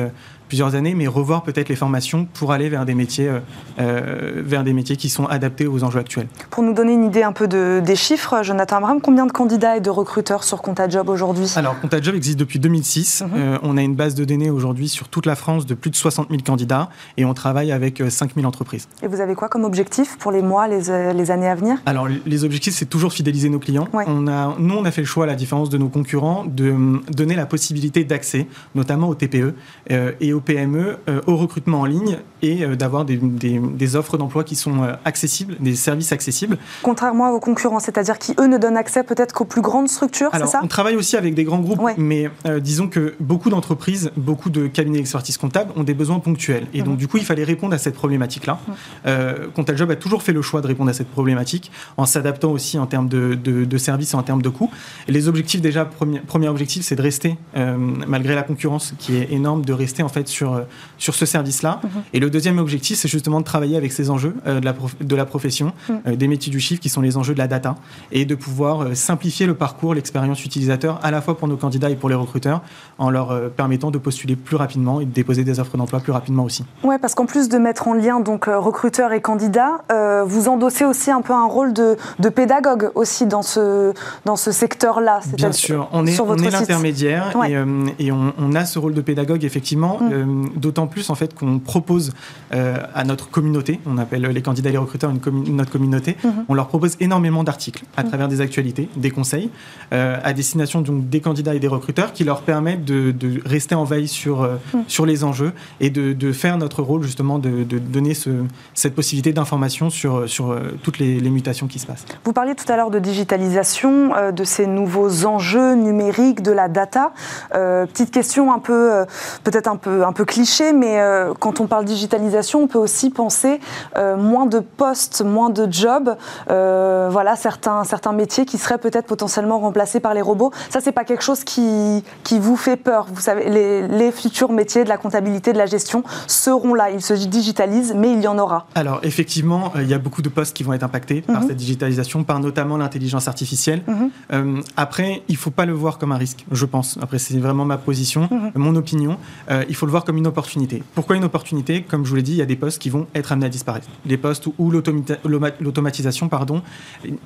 plusieurs années, mais revoir peut-être les formations pour aller vers des métiers, vers des métiers qui sont adaptés aux enjeux actuels. Pour nous donner une idée un peu de, des chiffres, Jonathan Abraham, combien de candidats et de recruteurs sur ComptaJob aujourd'hui? Alors, ComptaJob existe depuis 2006. Mhm. on a une base de données aujourd'hui sur toute la France de plus de 60 000 candidats et on travaille avec 5 000 entreprises. Et vous avez quoi comme objectif pour les mois, les, les années à venir? Alors, les objectifs, c'est toujours fidéliser nos clients. On a, nous, on a fait le choix, à la différence de nos concurrents, de donner la possibilité d'accès, notamment aux TPE euh, et aux PME, euh, au recrutement en ligne et euh, d'avoir des, des, offres d'emploi qui sont accessibles, des services accessibles. Contrairement à vos concurrents, c'est-à-dire qui, eux, ne donnent accès peut-être qu'aux plus grandes structures, c'est ça On travaille aussi avec des grands groupes, mais disons que beaucoup d'entreprises, beaucoup de cabinets d'expertise comptable ont des besoins ponctuels. Et donc, mhm. du coup, il fallait répondre à cette problématique-là. Mhm. Job a toujours fait le choix de répondre à cette problématique en s'adaptant aussi en termes de, de, services et en termes de coûts. Et les objectifs, déjà, premier, premier objectif, c'est de rester, malgré la concurrence qui est énorme, de rester en fait sur, sur ce service-là. Mhm. Et le deuxième objectif, c'est justement de travailler avec ces enjeux euh, de, la de la profession, mhm. euh, des métiers du chiffre qui sont les enjeux de la data, et de pouvoir euh, simplifier le parcours, l'expérience utilisateur, à la fois pour nos candidats et pour les recruteurs, en leur permettant de postuler plus rapidement et de déposer des offres d'emploi plus rapidement aussi. Ouais, parce qu'en plus de mettre en lien donc recruteurs et candidats, vous endossez aussi un peu un rôle de, de pédagogue aussi dans ce, dans ce secteur-là. Bien sûr, on est, on est l'intermédiaire et, et on, on, a ce rôle de pédagogue effectivement, mm. Euh, d'autant plus en fait qu'on propose euh, à notre communauté, on appelle les candidats et les recruteurs une notre communauté, mm-hmm. on leur propose énormément d'articles à mm. travers des actualités, des conseils, euh, à destination donc des candidats et des recruteurs qui leur permettent de, rester en veille sur, mm. sur les enjeux et de, faire notre rôle justement de, donner ce, cette possibilité d'information sur, sur toutes les, les, mutations qui se passent. Vous parliez tout à l'heure de digitalisation, de ces nouveaux enjeux numériques, de la data. petite question un peu peut-être un peu, un peu cliché, mais euh, quand on parle digitalisation, on peut aussi penser euh, moins de postes, moins de jobs, voilà, certains, certains métiers qui seraient peut-être potentiellement remplacés par les robots. Ça, c'est pas quelque chose qui, qui vous fait peur. Vous savez, les, les futurs métiers de la comptabilité, de la gestion seront là. Ils se digitalisent, mais il y en aura. Alors, effectivement, il y a beaucoup de postes qui vont être impactés par mhm. cette digitalisation, par notamment l'intelligence artificielle. Mhm. après, il faut pas le voir comme un risque, je pense. Après, c'est vraiment ma position. Mhm. Mon opinion, euh, il faut le voir comme une opportunité. Pourquoi une opportunité? Comme je vous l'ai dit, il y a des postes qui vont être amenés à disparaître. Des postes où l'automatisation, pardon,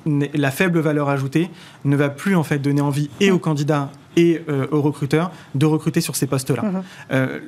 la faible valeur ajoutée ne va plus en fait donner envie et aux candidats et euh, aux recruteurs de recruter sur ces postes-là. Mmh. Euh,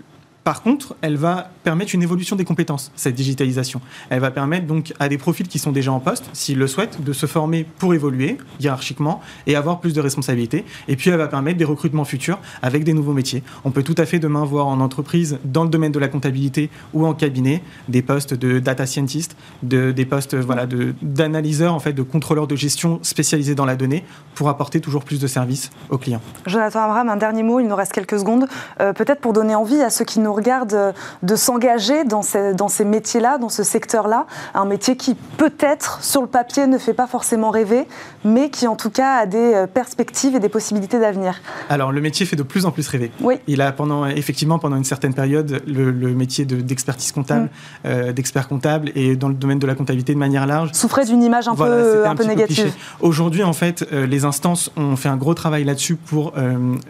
par contre, elle va permettre une évolution des compétences, cette digitalisation. Elle va permettre donc à des profils qui sont déjà en poste, s'ils le souhaitent, de se former pour évoluer hiérarchiquement et avoir plus de responsabilités. Et puis, elle va permettre des recrutements futurs avec des nouveaux métiers. On peut tout à fait demain voir en entreprise, dans le domaine de la comptabilité ou en cabinet, des postes de data scientist, de, des postes voilà, d'analyseurs, en fait, de contrôleurs de gestion spécialisés dans la donnée pour apporter toujours plus de services aux clients. Jonathan Abraham, un dernier mot, il nous reste quelques secondes. Euh, peut-être pour donner envie à ceux qui nous regarde de s'engager dans ces, dans ces métiers-là, dans ce secteur-là, un métier qui peut-être sur le papier ne fait pas forcément rêver, mais qui en tout cas a des euh, perspectives et des possibilités d'avenir. Alors le métier fait de plus en plus rêver. Oui. Il a pendant effectivement pendant une certaine période le, métier d'expertise comptable, mm. euh, d'expert comptable et dans le domaine de la comptabilité de manière large souffrait d'une image un peu un, peu négative. Aujourd'hui en fait euh, les instances ont fait un gros travail là-dessus pour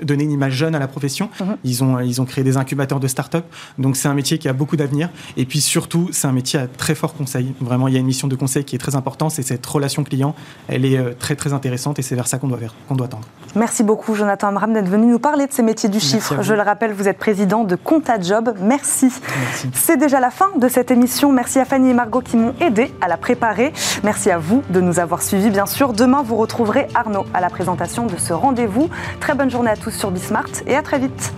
donner une image jeune à la profession. Mm-hmm. Ils ont ils ont créé des incubateurs de start-up donc c'est un métier qui a beaucoup d'avenir. Et puis surtout, c'est un métier à très fort conseil. Vraiment, il y a une mission de conseil qui est très importante. C'est cette relation client. Elle est euh, très très intéressante et c'est vers ça qu'on doit, qu'on doit tendre. Merci beaucoup, Jonathan Amram, d'être venu nous parler de ces métiers du chiffre. Je le rappelle, vous êtes président de Compta Job. Merci. Merci. C'est déjà la fin de cette émission. Merci à Fanny et Margot qui m'ont aidé à la préparer. Merci à vous de nous avoir suivis, bien sûr. Demain, vous retrouverez Arnaud à la présentation de ce rendez-vous. Très bonne journée à tous sur Bismart et à très vite.